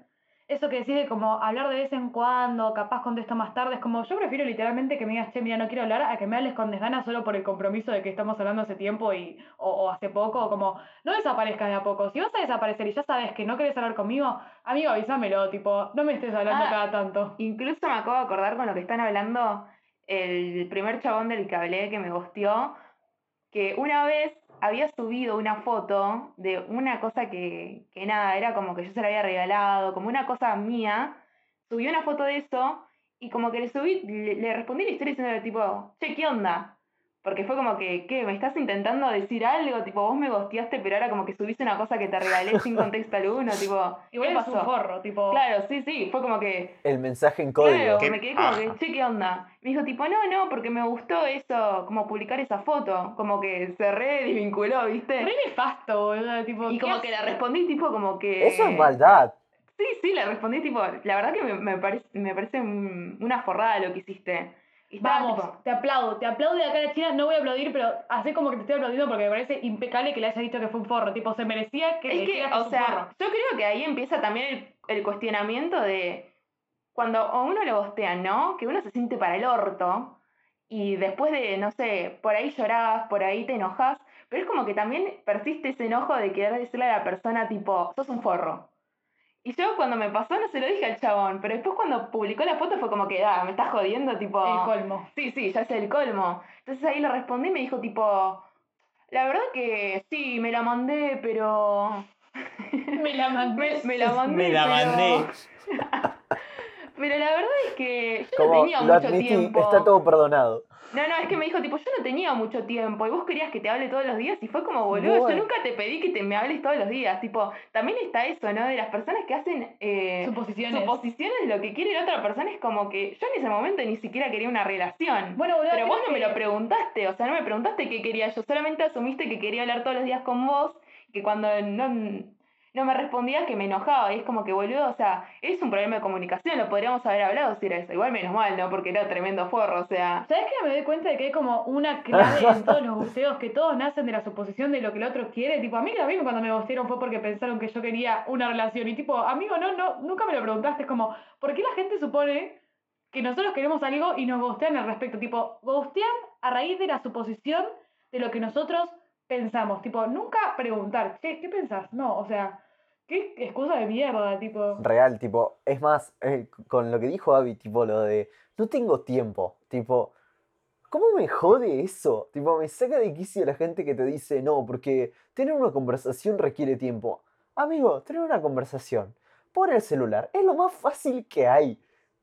Eso que decís de como hablar de vez en cuando, capaz contesto más tarde, es como yo prefiero literalmente que me digas, che, mira, no quiero hablar, a que me hables con desgana solo por el compromiso de que estamos hablando hace tiempo y, o, o hace poco, o como no desaparezcas de a poco. Si vas a desaparecer y ya sabes que no querés hablar conmigo, amigo, avísamelo, tipo, no me estés hablando Ah. cada tanto. Incluso me acabo de acordar con lo que están hablando, el primer chabón del que hablé que me gustió, que una vez había subido una foto de una cosa que, que nada, era como que yo se la había regalado, como una cosa mía, subió una foto de eso y como que le subí, le, le respondí la historia diciendo tipo, che, ¿qué onda? Porque fue como que, ¿qué? ¿Me estás intentando decir algo? Tipo, vos me gosteaste, pero ahora como que subiste una cosa que te regalé sin contexto alguno, tipo, Igual ¿qué es un pasó? forro, tipo. Claro, sí, sí, fue como que, El mensaje en código. Claro, Qué me quedé como que, paja. che, ¿qué onda? Me dijo tipo, no, no, porque me gustó eso, como publicar esa foto, como que se re desvinculó, ¿viste? Re nefasto, boludo, tipo. Y ¿qué como que le respondí tipo como que... Eso es maldad. Sí, sí, le respondí tipo, la verdad que me, me parece, me parece un- una forrada lo que hiciste. Vamos, tipo, te aplaudo, te aplaudo de acá a la China, no voy a aplaudir, pero hace como que te estoy aplaudiendo porque me parece impecable que le hayas dicho que fue un forro, tipo, se merecía que le es que, o sea, forro. yo creo que ahí empieza también el, el cuestionamiento de cuando a uno lo bostean, ¿no? Que uno se siente para el orto y después de, no sé, por ahí llorás, por ahí te enojas, pero es como que también persiste ese enojo de querer decirle a la persona tipo, sos un forro. Y yo cuando me pasó no se lo dije al chabón, pero después cuando publicó la foto fue como que, ah, me estás jodiendo, tipo... El colmo. Sí, sí, ya es el colmo. Entonces ahí le respondí y me dijo tipo, la verdad que sí, me la mandé, pero... Me la mandé. Me, me la mandé. Me la pero- mandé. Pero la verdad es que yo no tenía lo mucho admití, tiempo. está todo perdonado. No, no, es que me dijo, tipo, yo no tenía mucho tiempo y vos querías que te hable todos los días y fue como, boludo, Bueno. yo nunca te pedí que te me hables todos los días. Tipo, también está eso, ¿no? De las personas que hacen eh, Suposiciones. suposiciones de lo que quiere la otra persona. Es como que yo en ese momento ni siquiera quería una relación. Bueno, boludo, Pero vos no me lo preguntaste, o sea, no me preguntaste qué quería yo, solamente asumiste que quería hablar todos los días con vos, que cuando no, no me respondías que me enojaba, y es como que boludo, o sea, es un problema de comunicación, lo podríamos haber hablado si era eso, igual menos mal, ¿no? Porque era tremendo forro, o sea, ¿Sabes que me doy cuenta de que hay como una clave en todos los busteos que todos nacen de la suposición de lo que el otro quiere? Tipo, a mí también cuando me bustearon fue porque pensaron que yo quería una relación. Y tipo, amigo, no, no, nunca me lo preguntaste. Es como, ¿por qué la gente supone que nosotros queremos algo y nos gustean al respecto? Tipo, gustean a raíz de la suposición de lo que nosotros pensamos, tipo, nunca preguntar, che, ¿qué pensás? No, o sea, qué excusa de mierda, tipo. Real, tipo, es más, eh, con lo que dijo Abby, tipo, lo de, no tengo tiempo, tipo, ¿cómo me jode eso? Tipo, me saca de quicio la gente que te dice, no, porque tener una conversación requiere tiempo. Amigo, tener una conversación por el celular es lo más fácil que hay.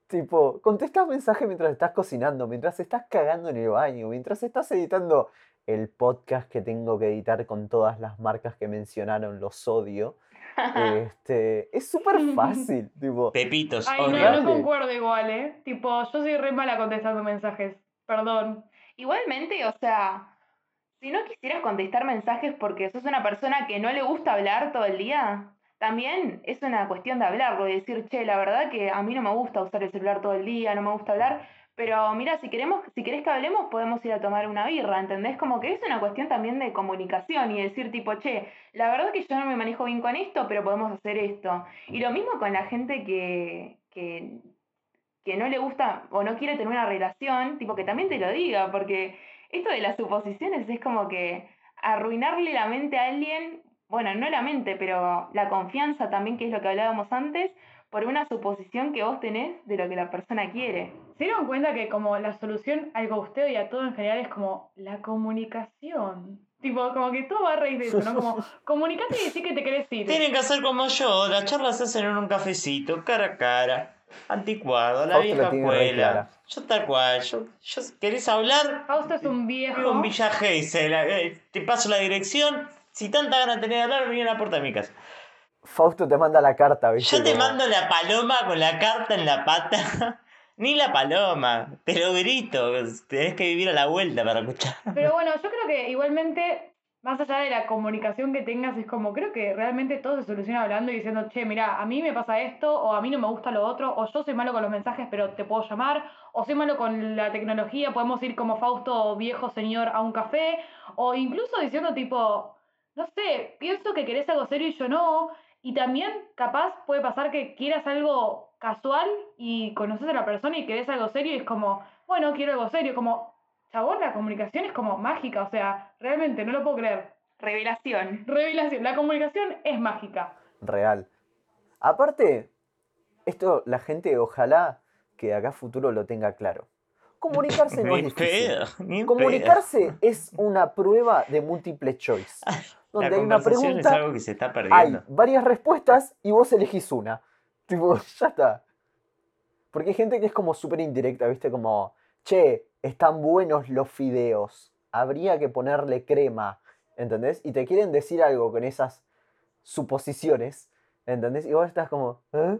Tipo, contestas mensajes mientras estás cocinando, mientras estás cagando en el baño, mientras estás editando el podcast que tengo que editar con todas las marcas que mencionaron, los odio. Este, es súper fácil, tipo. Pepitos, Ay, no, no concuerdo igual, ¿eh? Tipo, yo soy re mala contestando mensajes. Perdón. Igualmente, o sea, si no quisieras contestar mensajes porque sos una persona que no le gusta hablar todo el día, también es una cuestión de hablarlo, de decir, che, la verdad que a mí no me gusta usar el celular todo el día, no me gusta hablar, pero mira, si queremos, si querés que hablemos, podemos ir a tomar una birra, ¿entendés? Como que es una cuestión también de comunicación y decir tipo, che, la verdad que yo no me manejo bien con esto, pero podemos hacer esto. Y lo mismo con la gente que, que, que no le gusta o no quiere tener una relación, tipo que también te lo diga, porque esto de las suposiciones es como que arruinarle la mente a alguien, bueno, no la mente, pero la confianza también, que es lo que hablábamos antes, por una suposición que vos tenés de lo que la persona quiere. ¿Se dieron cuenta que como la solución al ghosteo y a todo en general es como la comunicación? Tipo, como que todo va a raíz de eso, ¿no? Como, comunicate y decir que te querés ir. Tienen que hacer como yo, las charlas se hacen en un cafecito, cara a cara, anticuado, la Fausto vieja la escuela. Yo tal cual, yo, yo ¿querés hablar? Fausto es un viejo. En Villa Gesell, eh, te paso la dirección, si tanta ganas tenés de hablar, vení a la puerta de mi casa. Fausto te manda la carta, ¿viste? Yo te mando la paloma con la carta en la pata. Ni la paloma, te lo grito, tenés que vivir a la vuelta para escuchar. Pero bueno, yo creo que igualmente, más allá de la comunicación que tengas, es como, creo que realmente todo se soluciona hablando y diciendo, che, mira, a mí me pasa esto, o a mí no me gusta lo otro, o yo soy malo con los mensajes, pero te puedo llamar, o soy malo con la tecnología, podemos ir como Fausto, viejo señor, a un café, o incluso diciendo tipo, no sé, pienso que querés algo serio y yo no, y también capaz puede pasar que quieras algo casual y conoces a la persona y querés algo serio y es como, bueno, quiero algo serio, como, chabón, la comunicación es como mágica, o sea, realmente no lo puedo creer. Revelación. Revelación, la comunicación es mágica. Real. Aparte, esto la gente ojalá que de acá a futuro lo tenga claro. Comunicarse no es difícil. Comunicarse es una prueba de múltiple choice. La Donde hay una conversación es pregunta, algo que se está hay perdiendo. varias respuestas y vos elegís una. Tipo, ya está. Porque hay gente que es como súper indirecta, ¿viste? Como, che, están buenos los fideos. Habría que ponerle crema. ¿Entendés? Y te quieren decir algo con esas suposiciones. ¿Entendés? Y vos estás como, ¿eh?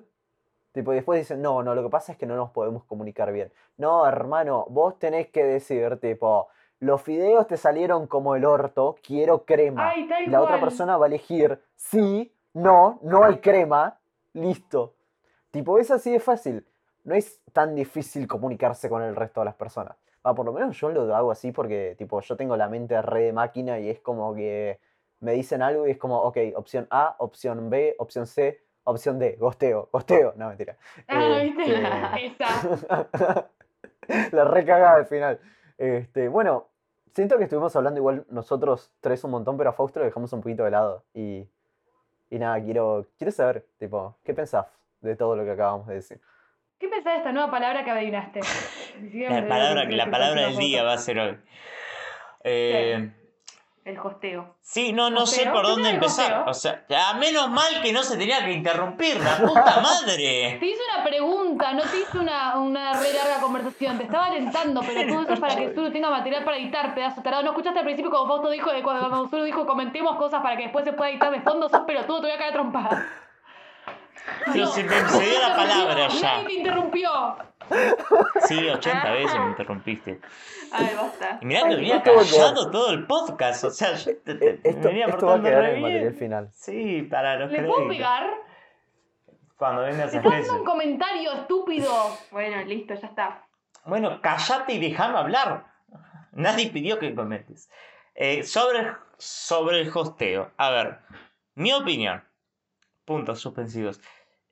Tipo, y después dicen, no, no, lo que pasa es que no nos podemos comunicar bien. No, hermano, vos tenés que decir, tipo, los fideos te salieron como el orto, quiero crema. Ay, la otra persona va a elegir sí, no, no hay crema, listo. Tipo, es así de fácil. No es tan difícil comunicarse con el resto de las personas. Ah, por lo menos yo lo hago así porque, tipo, yo tengo la mente re de máquina y es como que me dicen algo y es como, ok, opción A, opción B, opción C, opción D, gosteo, gosteo. No, mentira. Ah, ¿viste? Este, Esa. la recagada al final. Este, bueno, siento que estuvimos hablando igual nosotros tres un montón, pero a Fausto lo dejamos un poquito de lado. Y, y nada, quiero, quiero saber, tipo, ¿qué pensás de todo lo que acabamos de decir? ¿Qué pensás de esta nueva palabra que adivinaste? La palabra, la palabra del día va a ser hoy. Eh, El hosteo. sí, no, no sé ¿Costeo? por ¿Qué dónde empezar. costeo? O sea, ya, menos mal que no se tenía que interrumpir, la puta madre. Te hice una pregunta, no te hice una, una re larga conversación. Te estaba alentando, pero todo eso es para que Zuru tenga material para editar, pedazo tarado. ¿No escuchaste al principio cuando Fausto dijo, cuando, Zuru dijo comentemos cosas para que después se pueda editar de fondo? Sos pelotudo, te voy a caer a trompada. Pero se me se dio la palabra Nadie ya. te interrumpió. Sí, 80 veces me interrumpiste. Ay, basta. Y mirá que venía callado todo el podcast. O sea, yo te- Eh, te- me Esto, venía esto va a quedar en el material final. Sí, para los ¿Le puedo créditos. pegar? Cuando vengas a dando un comentario, estúpido. Bueno, listo, ya está. Bueno, callate y déjame hablar. Nadie pidió que comentes. Eh, sobre, sobre el hosteo. A ver, mi opinión. Puntos suspensivos.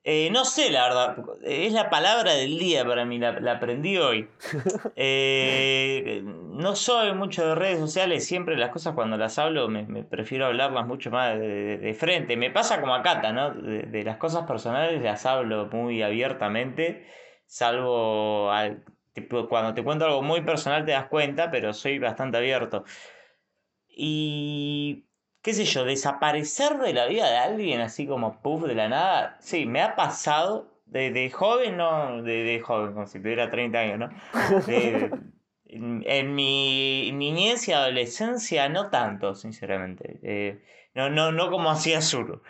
Eh, no sé, la verdad. Es la palabra del día para mí. La, la aprendí hoy. Eh, no soy mucho de redes sociales, siempre las cosas cuando las hablo me, me prefiero hablarlas mucho más de, de- de frente. Me pasa como a Cata, ¿no? De, de las cosas personales las hablo muy abiertamente, salvo al- tipo, cuando te cuento algo muy personal te das cuenta, pero soy bastante abierto. Y qué sé yo, desaparecer de la vida de alguien así como puff de la nada, sí, me ha pasado de, joven, no, de, joven, como si tuviera 30 años, ¿no? En mi niñez y adolescencia no tanto, sinceramente. Eh, no, no, no como hacía Zuru.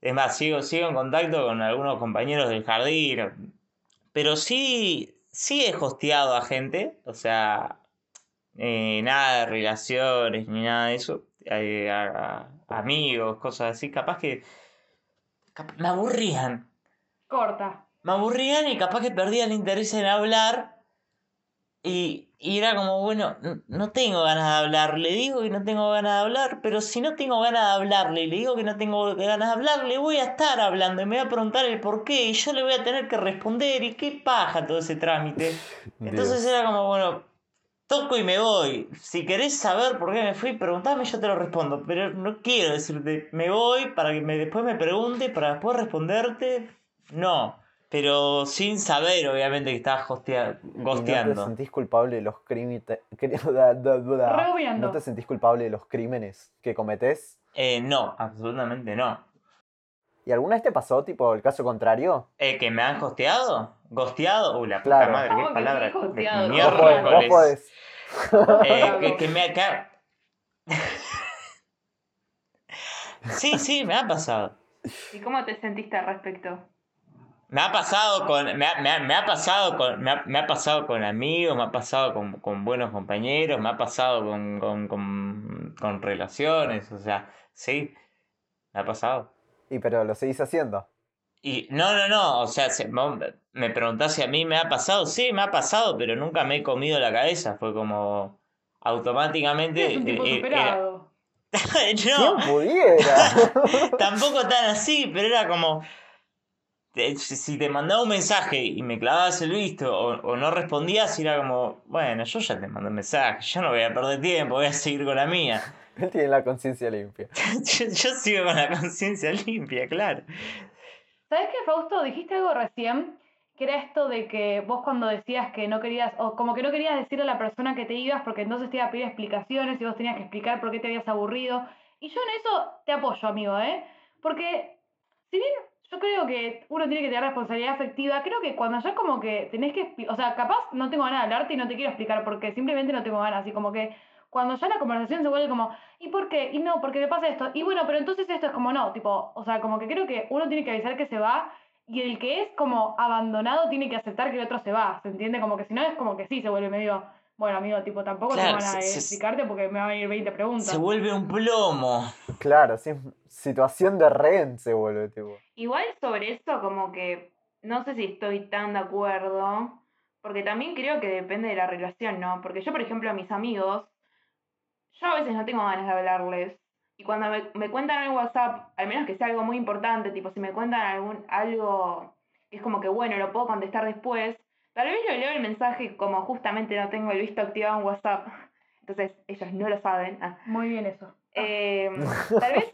Es más, sigo, sigo en contacto con algunos compañeros del jardín, pero sí, sí he hosteado a gente, o sea, eh, nada de relaciones ni nada de eso, eh, a- a- amigos, cosas así, capaz que cap- me aburrían, Corta. me aburrían y capaz que perdía el interés en hablar y, y era como, bueno, no tengo ganas de hablar, le digo que no tengo ganas de hablar, pero si no tengo ganas de hablarle y le digo que no tengo ganas de hablar, le voy a estar hablando y me va a preguntar el por qué y yo le voy a tener que responder y qué paja todo ese trámite. Entonces Dios. era como, bueno, toco y me voy. Si querés saber por qué me fui, preguntame y yo te lo respondo. Pero no quiero decirte, me voy para que me, después me pregunte, para después responderte. No. Pero sin saber, obviamente, que estás hostea- ¿Y ¿No te gosteando. sentís culpable de los crímenes? ¿No te sentís culpable de los crímenes que cometés? Eh, no, absolutamente no. ¿Y alguna vez te pasó, tipo, el caso contrario? Eh, ¿Que me han hosteado? ¿Gosteado? Uy, la puta Claro. madre, ¿Cómo qué que palabra. gosteado? de Vos podés, vos podés. Eh, que, que me acá. Sí, sí, me ha pasado. ¿Y cómo te sentiste al respecto? Me ha pasado con. Me ha, me ha- me ha pasado con. Me ha, me ha pasado con amigos, me ha pasado con, con buenos compañeros, me ha pasado con, con, con, con relaciones, o sea, sí, me ha pasado. Y pero lo seguís haciendo. Y no, no, no, o sea, se- me preguntás si a mí me ha pasado, sí, me ha pasado, pero nunca me he comido la cabeza, fue como automáticamente... Es un tipo eh, eh, superado. era- no, ¿Quién pudiera? tampoco tan así, pero era como... Si te mandaba un mensaje y me clavabas el visto o, o no respondías, era como, bueno, yo ya te mandé un mensaje, yo no voy a perder tiempo, voy a seguir con la mía. Él tiene la conciencia limpia. yo, yo sigo con la conciencia limpia, claro. ¿Sabes qué, Fausto? Dijiste algo recién, que era esto de que vos cuando decías que no querías, o como que no querías decirle a la persona que te ibas porque entonces te iba a pedir explicaciones y vos tenías que explicar por qué te habías aburrido. Y yo en eso te apoyo, amigo, ¿eh? Porque si bien yo creo que uno tiene que tener responsabilidad afectiva, creo que cuando ya como que tenés que, o sea, capaz no tengo ganas de hablarte y no te quiero explicar porque simplemente no tengo ganas, y como que cuando ya la conversación se vuelve como, ¿y por qué? Y no, porque me pasa esto. Y bueno, pero entonces esto es como no, tipo, o sea, como que creo que uno tiene que avisar que se va y el que es como abandonado tiene que aceptar que el otro se va, ¿se entiende? Como que si no es como que sí, se vuelve medio, bueno, amigo, tipo, tampoco Claro, ganas de se- se- explicarte porque me van a ir 20 preguntas. Se vuelve un plomo. Claro, sí, situación de rehén se vuelve, tipo. Igual sobre eso como que no sé si estoy tan de acuerdo, porque también creo que depende de la relación, ¿no? Porque yo, por ejemplo, a mis amigos, yo a veces no tengo ganas de hablarles. Y cuando me, me cuentan en WhatsApp, al menos que sea algo muy importante, tipo si me cuentan algún, algo que es como que bueno, lo puedo contestar después, tal vez yo leo el mensaje y como justamente no tengo el visto activado en WhatsApp, entonces ellos no lo saben. ah, Muy bien eso. eh, tal vez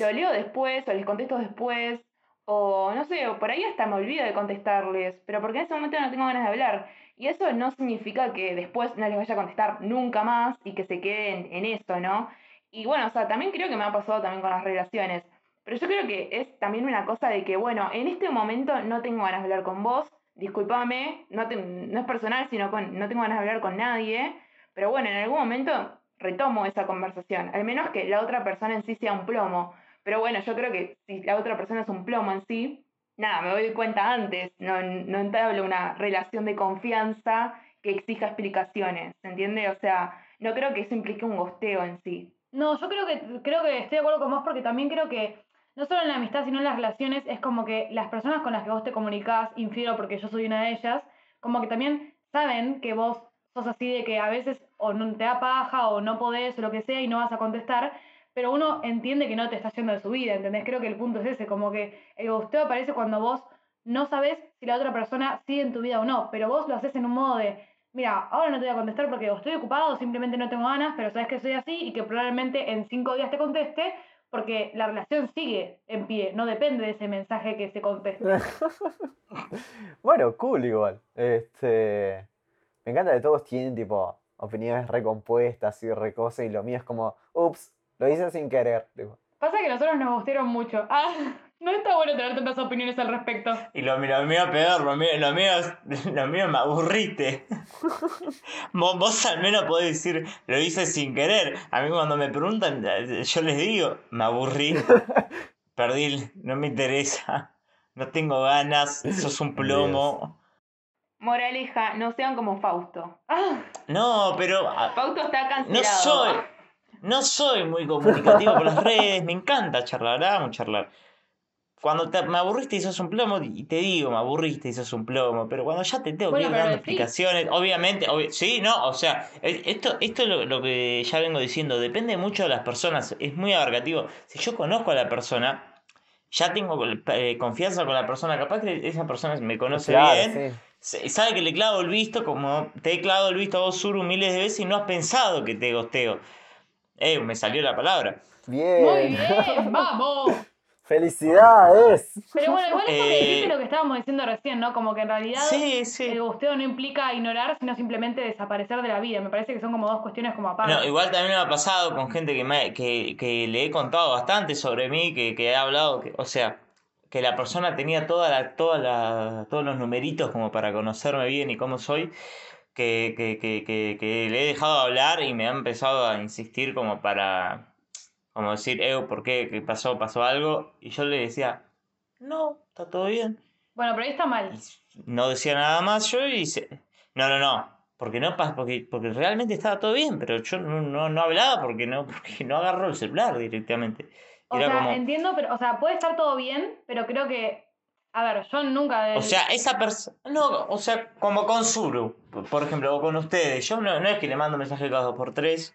lo leo después o les contesto después o no sé, o por ahí hasta me olvido de contestarles, pero porque en ese momento no tengo ganas de hablar. Y eso no significa que después no les vaya a contestar nunca más y que se queden en eso, ¿no? Y bueno, o sea, también creo que me ha pasado también con las relaciones. Pero yo creo que es también una cosa de que, bueno, en este momento no tengo ganas de hablar con vos, discúlpame, no, no es personal, sino con, no tengo ganas de hablar con nadie, pero bueno, en algún momento retomo esa conversación, al menos que la otra persona en sí sea un plomo. Pero bueno, yo creo que si la otra persona es un plomo en sí, nada, me doy cuenta antes, no, no entablo una relación de confianza que exija explicaciones, ¿se entiende? O sea, no creo que eso implique un gosteo en sí. No, yo creo que, creo que estoy de acuerdo con vos porque también creo que no solo en la amistad, sino en las relaciones, es como que las personas con las que vos te comunicás, infiero porque yo soy una de ellas, como que también saben que vos sos así de que a veces o no te da paja o no podés o lo que sea y no vas a contestar, pero uno entiende que no te está yendo de su vida, ¿entendés? Creo que el punto es ese, como que el aparece cuando vos no sabés si la otra persona sigue en tu vida o no, pero vos lo haces en un modo de mira, ahora no te voy a contestar porque estoy ocupado simplemente no tengo ganas, pero sabes que soy así y que probablemente en cinco días te conteste porque la relación sigue en pie, no depende de ese mensaje que se conteste. Bueno, cool igual. Este. Me encanta que todos tienen tipo opiniones recompuestas y recosas y lo mío es como, ups, lo hice sin querer. tipo. Pasa que nosotros nos gustaron mucho. Ah, no está bueno tener tantas opiniones al respecto. Y lo, lo mío peor, lo mío, lo mío, es- lo mío me aburriste. vos, vos al menos podés decir, lo hice sin querer. A mí cuando me preguntan, eh, yo les digo, me aburrí. Perdí, no me interesa. No tengo ganas, sos un plomo. Moraleja, no sean como Fausto. Ah, No, pero ah, Fausto está no cancelado. soy, no soy muy comunicativo por las redes, me encanta charlar, amo charlar. Cuando te- me aburriste y sos un plomo, y te digo, me aburriste y sos un plomo, pero cuando ya te tengo Bueno, que ir dando explicaciones, obviamente, obvi- sí, no, o sea, e- esto, esto es lo, lo que ya vengo diciendo, depende mucho de las personas, es muy abarcativo. Si yo conozco a la persona, ya tengo eh, confianza con la persona, capaz que esa persona me conoce Claro, bien, sí. sabe que le clavo el visto, como te he clavado el visto a vos, Suru, miles de veces y no has pensado que te gosteo. Eh, me salió la palabra. Bien. muy bien, vamos. Felicidades. Pero bueno, igual eso que Eh, dijiste lo que estábamos diciendo recién, ¿no? Como que en realidad Sí, sí. el gusteo no implica ignorar, sino simplemente desaparecer de la vida. Me parece que son como dos cuestiones como aparte. No, igual también me ha pasado con gente que, me, que, que le he contado bastante sobre mí, que, que he hablado, que, o sea, que la persona tenía toda la, toda la, todos los numeritos como para conocerme bien y cómo soy, que, que, que, que, le he dejado hablar y me ha empezado a insistir como para, como decir, eh, ¿por qué? ¿Qué pasó? ¿Pasó algo? Y yo le decía, no, está todo bien. Bueno, pero ahí está mal. Y no decía nada más yo y dice, no, no, no, porque no porque, porque realmente estaba todo bien, pero yo no, no, no hablaba porque no, porque no agarró el celular directamente. O Era sea, como, entiendo, pero, o sea, puede estar todo bien, pero creo que, a ver, yo nunca... del- o sea, esa persona, no, o sea, como con Zuru, por ejemplo, o con ustedes, yo no, no es que le mando mensaje cada dos por tres,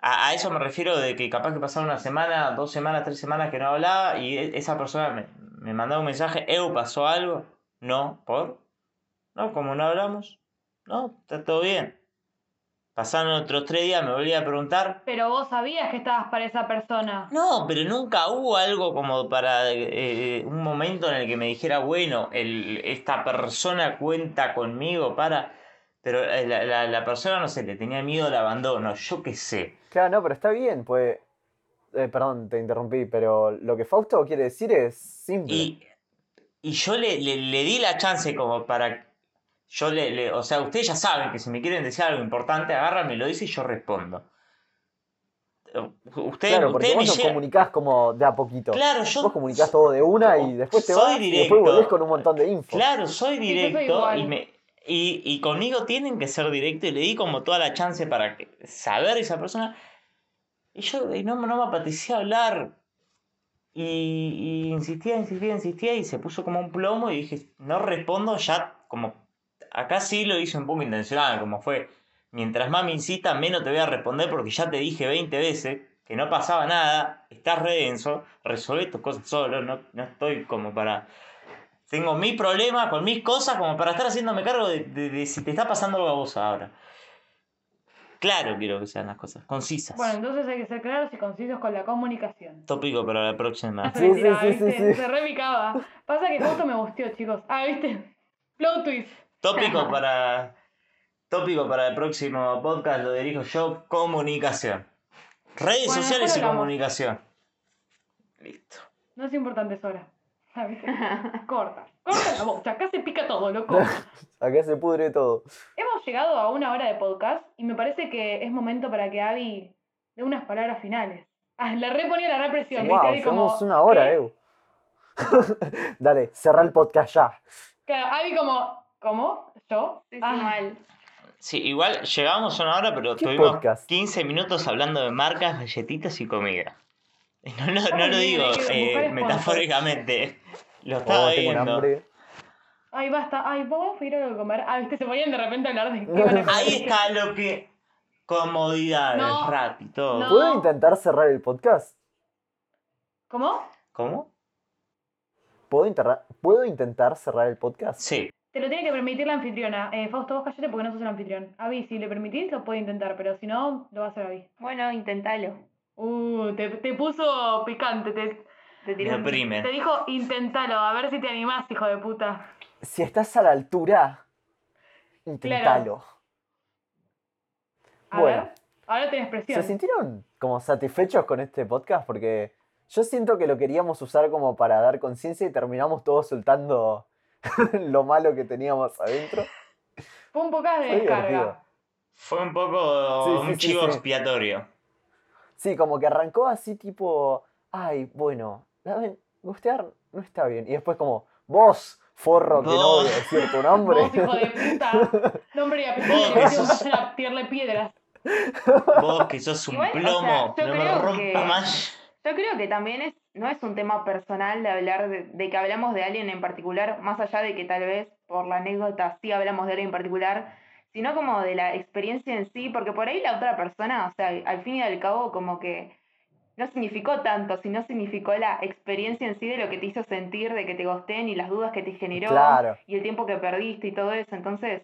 a, a eso me refiero de que capaz que pasaron una semana, dos semanas, tres semanas que no hablaba y e- esa persona me, me mandaba un mensaje, Eu, ¿pasó algo? No, ¿por? No, como no hablamos, no, está todo bien. Pasaron otros tres días, me volví a preguntar, Pero vos sabías que estabas para esa persona. no, pero nunca hubo algo como para eh, un momento en el que me dijera, bueno, el, esta persona cuenta conmigo para... Pero eh, la, la, la persona, no sé, le tenía miedo al abandono, yo qué sé. Claro, no, pero está bien, pues. eh, perdón, te interrumpí, pero lo que Fausto quiere decir es simple. Y, y yo le, le, le di la chance como para... Yo le, le- o sea, ustedes ya saben que si me quieren decir algo importante, agarran, me lo dice y yo respondo. Ustedes, claro, porque vos comunicás como de a poquito. Claro, yo Vos comunicás todo de una y después te Soy vas y directo. después volvés con un montón de info. Claro, soy directo y, me, y, y conmigo tienen que ser directo y le di como toda la chance para que- saber esa persona. Y yo y no, no me apetecía hablar. Y, y insistía, insistía, insistía y se puso como un plomo y dije, no respondo ya como... Acá sí lo hice un poco intencional, como fue, mientras más me insista, menos te voy a responder porque ya te dije 20 veces que no pasaba nada, estás re denso, resolvé tus cosas solo, no, no estoy como para... Tengo mi problema con mis cosas como para estar haciéndome cargo de, de- de si te está pasando algo a vos ahora. Claro quiero que sean las cosas, concisas. Bueno, entonces hay que ser claros y concisos con la comunicación. Tópico para la próxima. Sí, Mentira, sí, sí, sí. Se repicaba. Pasa que justo me gusteó, chicos. Ah, ¿viste? Plot twist. Tópico para... Tópico para el próximo podcast lo dirijo yo, comunicación. Redes Bueno, sociales y comunicación. Listo. No es importante. Ah, ¿viste? Corta. Corta la bocha. Acá se pica todo, loco. Acá se pudre todo. Hemos llegado a una hora de podcast y me parece que es momento para que Abby dé unas palabras finales. Ah, le reponía la represión. Wow, ¿viste? Abby como, llevamos una hora, ¿qué? eh. Dale, cerrá el podcast ya. Claro, Abby como, ¿cómo? ¿Yo? Sí, sí, Ah, mal. Sí, igual llegamos a una hora, pero ¿Qué tuvimos podcast? 15 minutos hablando de marcas, galletitas y comida. No, lo- no Muy lo digo eh, metafóricamente. Lo estaba Oh, tengo un viendo. Ay, basta. Ay, vamos a pedir algo de comer. Ah, viste, se ponían de repente a hablar de qué van a comer. Ahí está lo que. Comodidades, No, todo. no. ¿Puedo intentar cerrar el podcast? ¿Cómo? ¿Cómo? ¿Puedo, ¿Puedo intentar cerrar el podcast? Sí. Te lo tiene que permitir la anfitriona. Eh, Fausto, vos callate porque no sos el anfitrión. Avi, si le permitís, lo puede intentar, pero si no, lo va a hacer Avi. Bueno, intentalo. Uh, te, te puso picante. Te, Te tiró te dijo, intentalo, a ver si te animás, hijo de puta. Si estás a la altura, inténtalo. A Bueno. ver, ahora tenés presión. ¿Se sintieron como satisfechos con este podcast? Porque yo siento que lo queríamos usar como para dar conciencia y terminamos todos soltando lo malo que teníamos adentro. Fue un poco de descarga. Fue un poco Sí, un sí, chivo sí. expiatorio. Sí, como que arrancó así tipo, ay, bueno, la ven, gustear no está bien. Y después como, vos, forro, que no voy a decir tu nombre. Vos, hijo de puta. Nombre y apellido, Vos, que sos- a tirarle piedras. Vos que sos un Igual, o sea, plomo, no me rompa que- más. Yo creo que también es, no es un tema personal de hablar de, de que hablamos de alguien en particular, más allá de que tal vez por la anécdota sí hablamos de alguien en particular, sino como de la experiencia en sí, porque por ahí la otra persona, o sea, al fin y al cabo como que no significó tanto, sino significó la experiencia en sí de lo que te hizo sentir, de que te gosteen y las dudas que te generó Claro. y el tiempo que perdiste y todo eso. Entonces,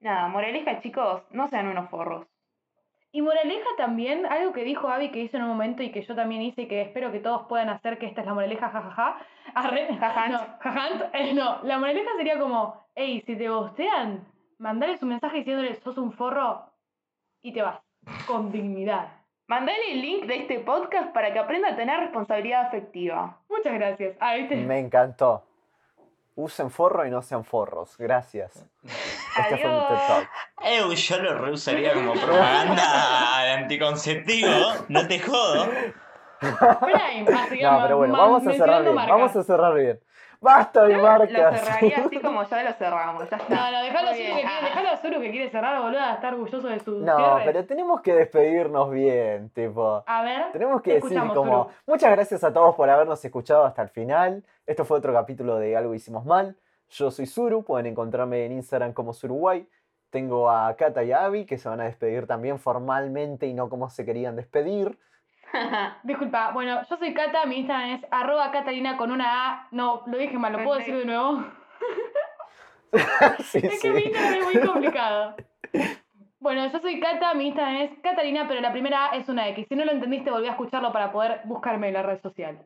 nada, moraleja chicos, no sean unos forros. Y moraleja también, algo que dijo Abby que hizo en un momento y que yo también hice y que espero que todos puedan hacer, que esta es la moraleja, jajaja. Arre, Jajant. no, jajant, eh, no, la moraleja sería como, hey, si te gustean, mandales un mensaje diciéndole sos un forro y te vas, con dignidad. Mandale el link de este podcast para que aprenda a tener responsabilidad afectiva. Muchas gracias. Ah, ¿viste? Me encantó. Usen forro y no sean forros. Gracias. Este fue mi TED Adiós. Talk. Eu, yo lo reusaría como propaganda de anticonceptivo, no te jodo. Prime, así que No, pero bueno, vamos a cerrar bien. marcas. Vamos a cerrar bien. Basta de Lo marcas. cerraría así como ya lo cerramos. Ya está. No, no, dejalo a Muy Zuru bien. que quiere, dejalo a Zuru que quiere cerrar, boludo, a estar orgulloso de su No, cierre. pero tenemos que despedirnos bien, tipo. A ver, Tenemos que te decir como, Zuru. muchas gracias a todos por habernos escuchado hasta el final. Esto fue otro capítulo de Algo Hicimos Mal. Yo soy Zuru, pueden encontrarme en Instagram como Zuruguay. Tengo a Kata y a Abby que se van a despedir también formalmente y no como se querían despedir. Disculpa, bueno, yo soy Cata, mi Instagram es arroba Catalina con una A. No, lo dije mal, ¿lo puedo decir de nuevo? sí, Es que mi. Instagram es muy complicado. Bueno, yo soy Cata, mi Instagram es Catalina, pero la primera A es una X. Si no lo entendiste, volví a escucharlo para poder buscarme en la red social.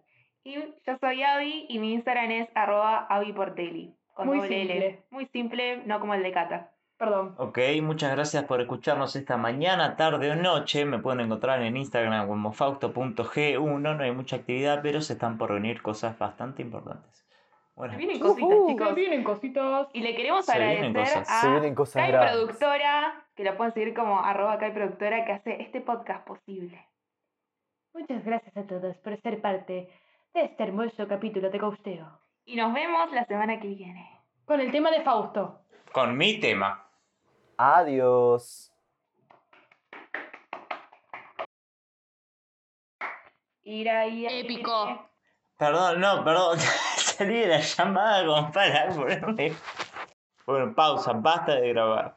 Y yo soy Abby y mi Instagram es arroba abiportelli. Con Muy doble L. simple. Muy simple, no como el de Cata. Perdón. Ok, muchas gracias por escucharnos esta mañana, tarde o noche. Me pueden encontrar en Instagram como fausto.g1. No hay mucha actividad, pero se están por venir cosas bastante importantes. Bueno, Se vienen cositas, chicos. Se vienen cositas. Y le queremos Se vienen agradecer cosas. Se a vienen cosas Kai grandes. Productora, que la pueden seguir como arroba Kai Productora, que hace este podcast posible. Muchas gracias a todos por ser parte de este hermoso capítulo de Gausteo. Y nos vemos la semana que viene. Con el tema de Fausto. con mi tema. Adiós. Ira, ira, Épico. Perdón, no, perdón. Salí de la llamada como para ponerme. Bueno, pausa, basta de grabar.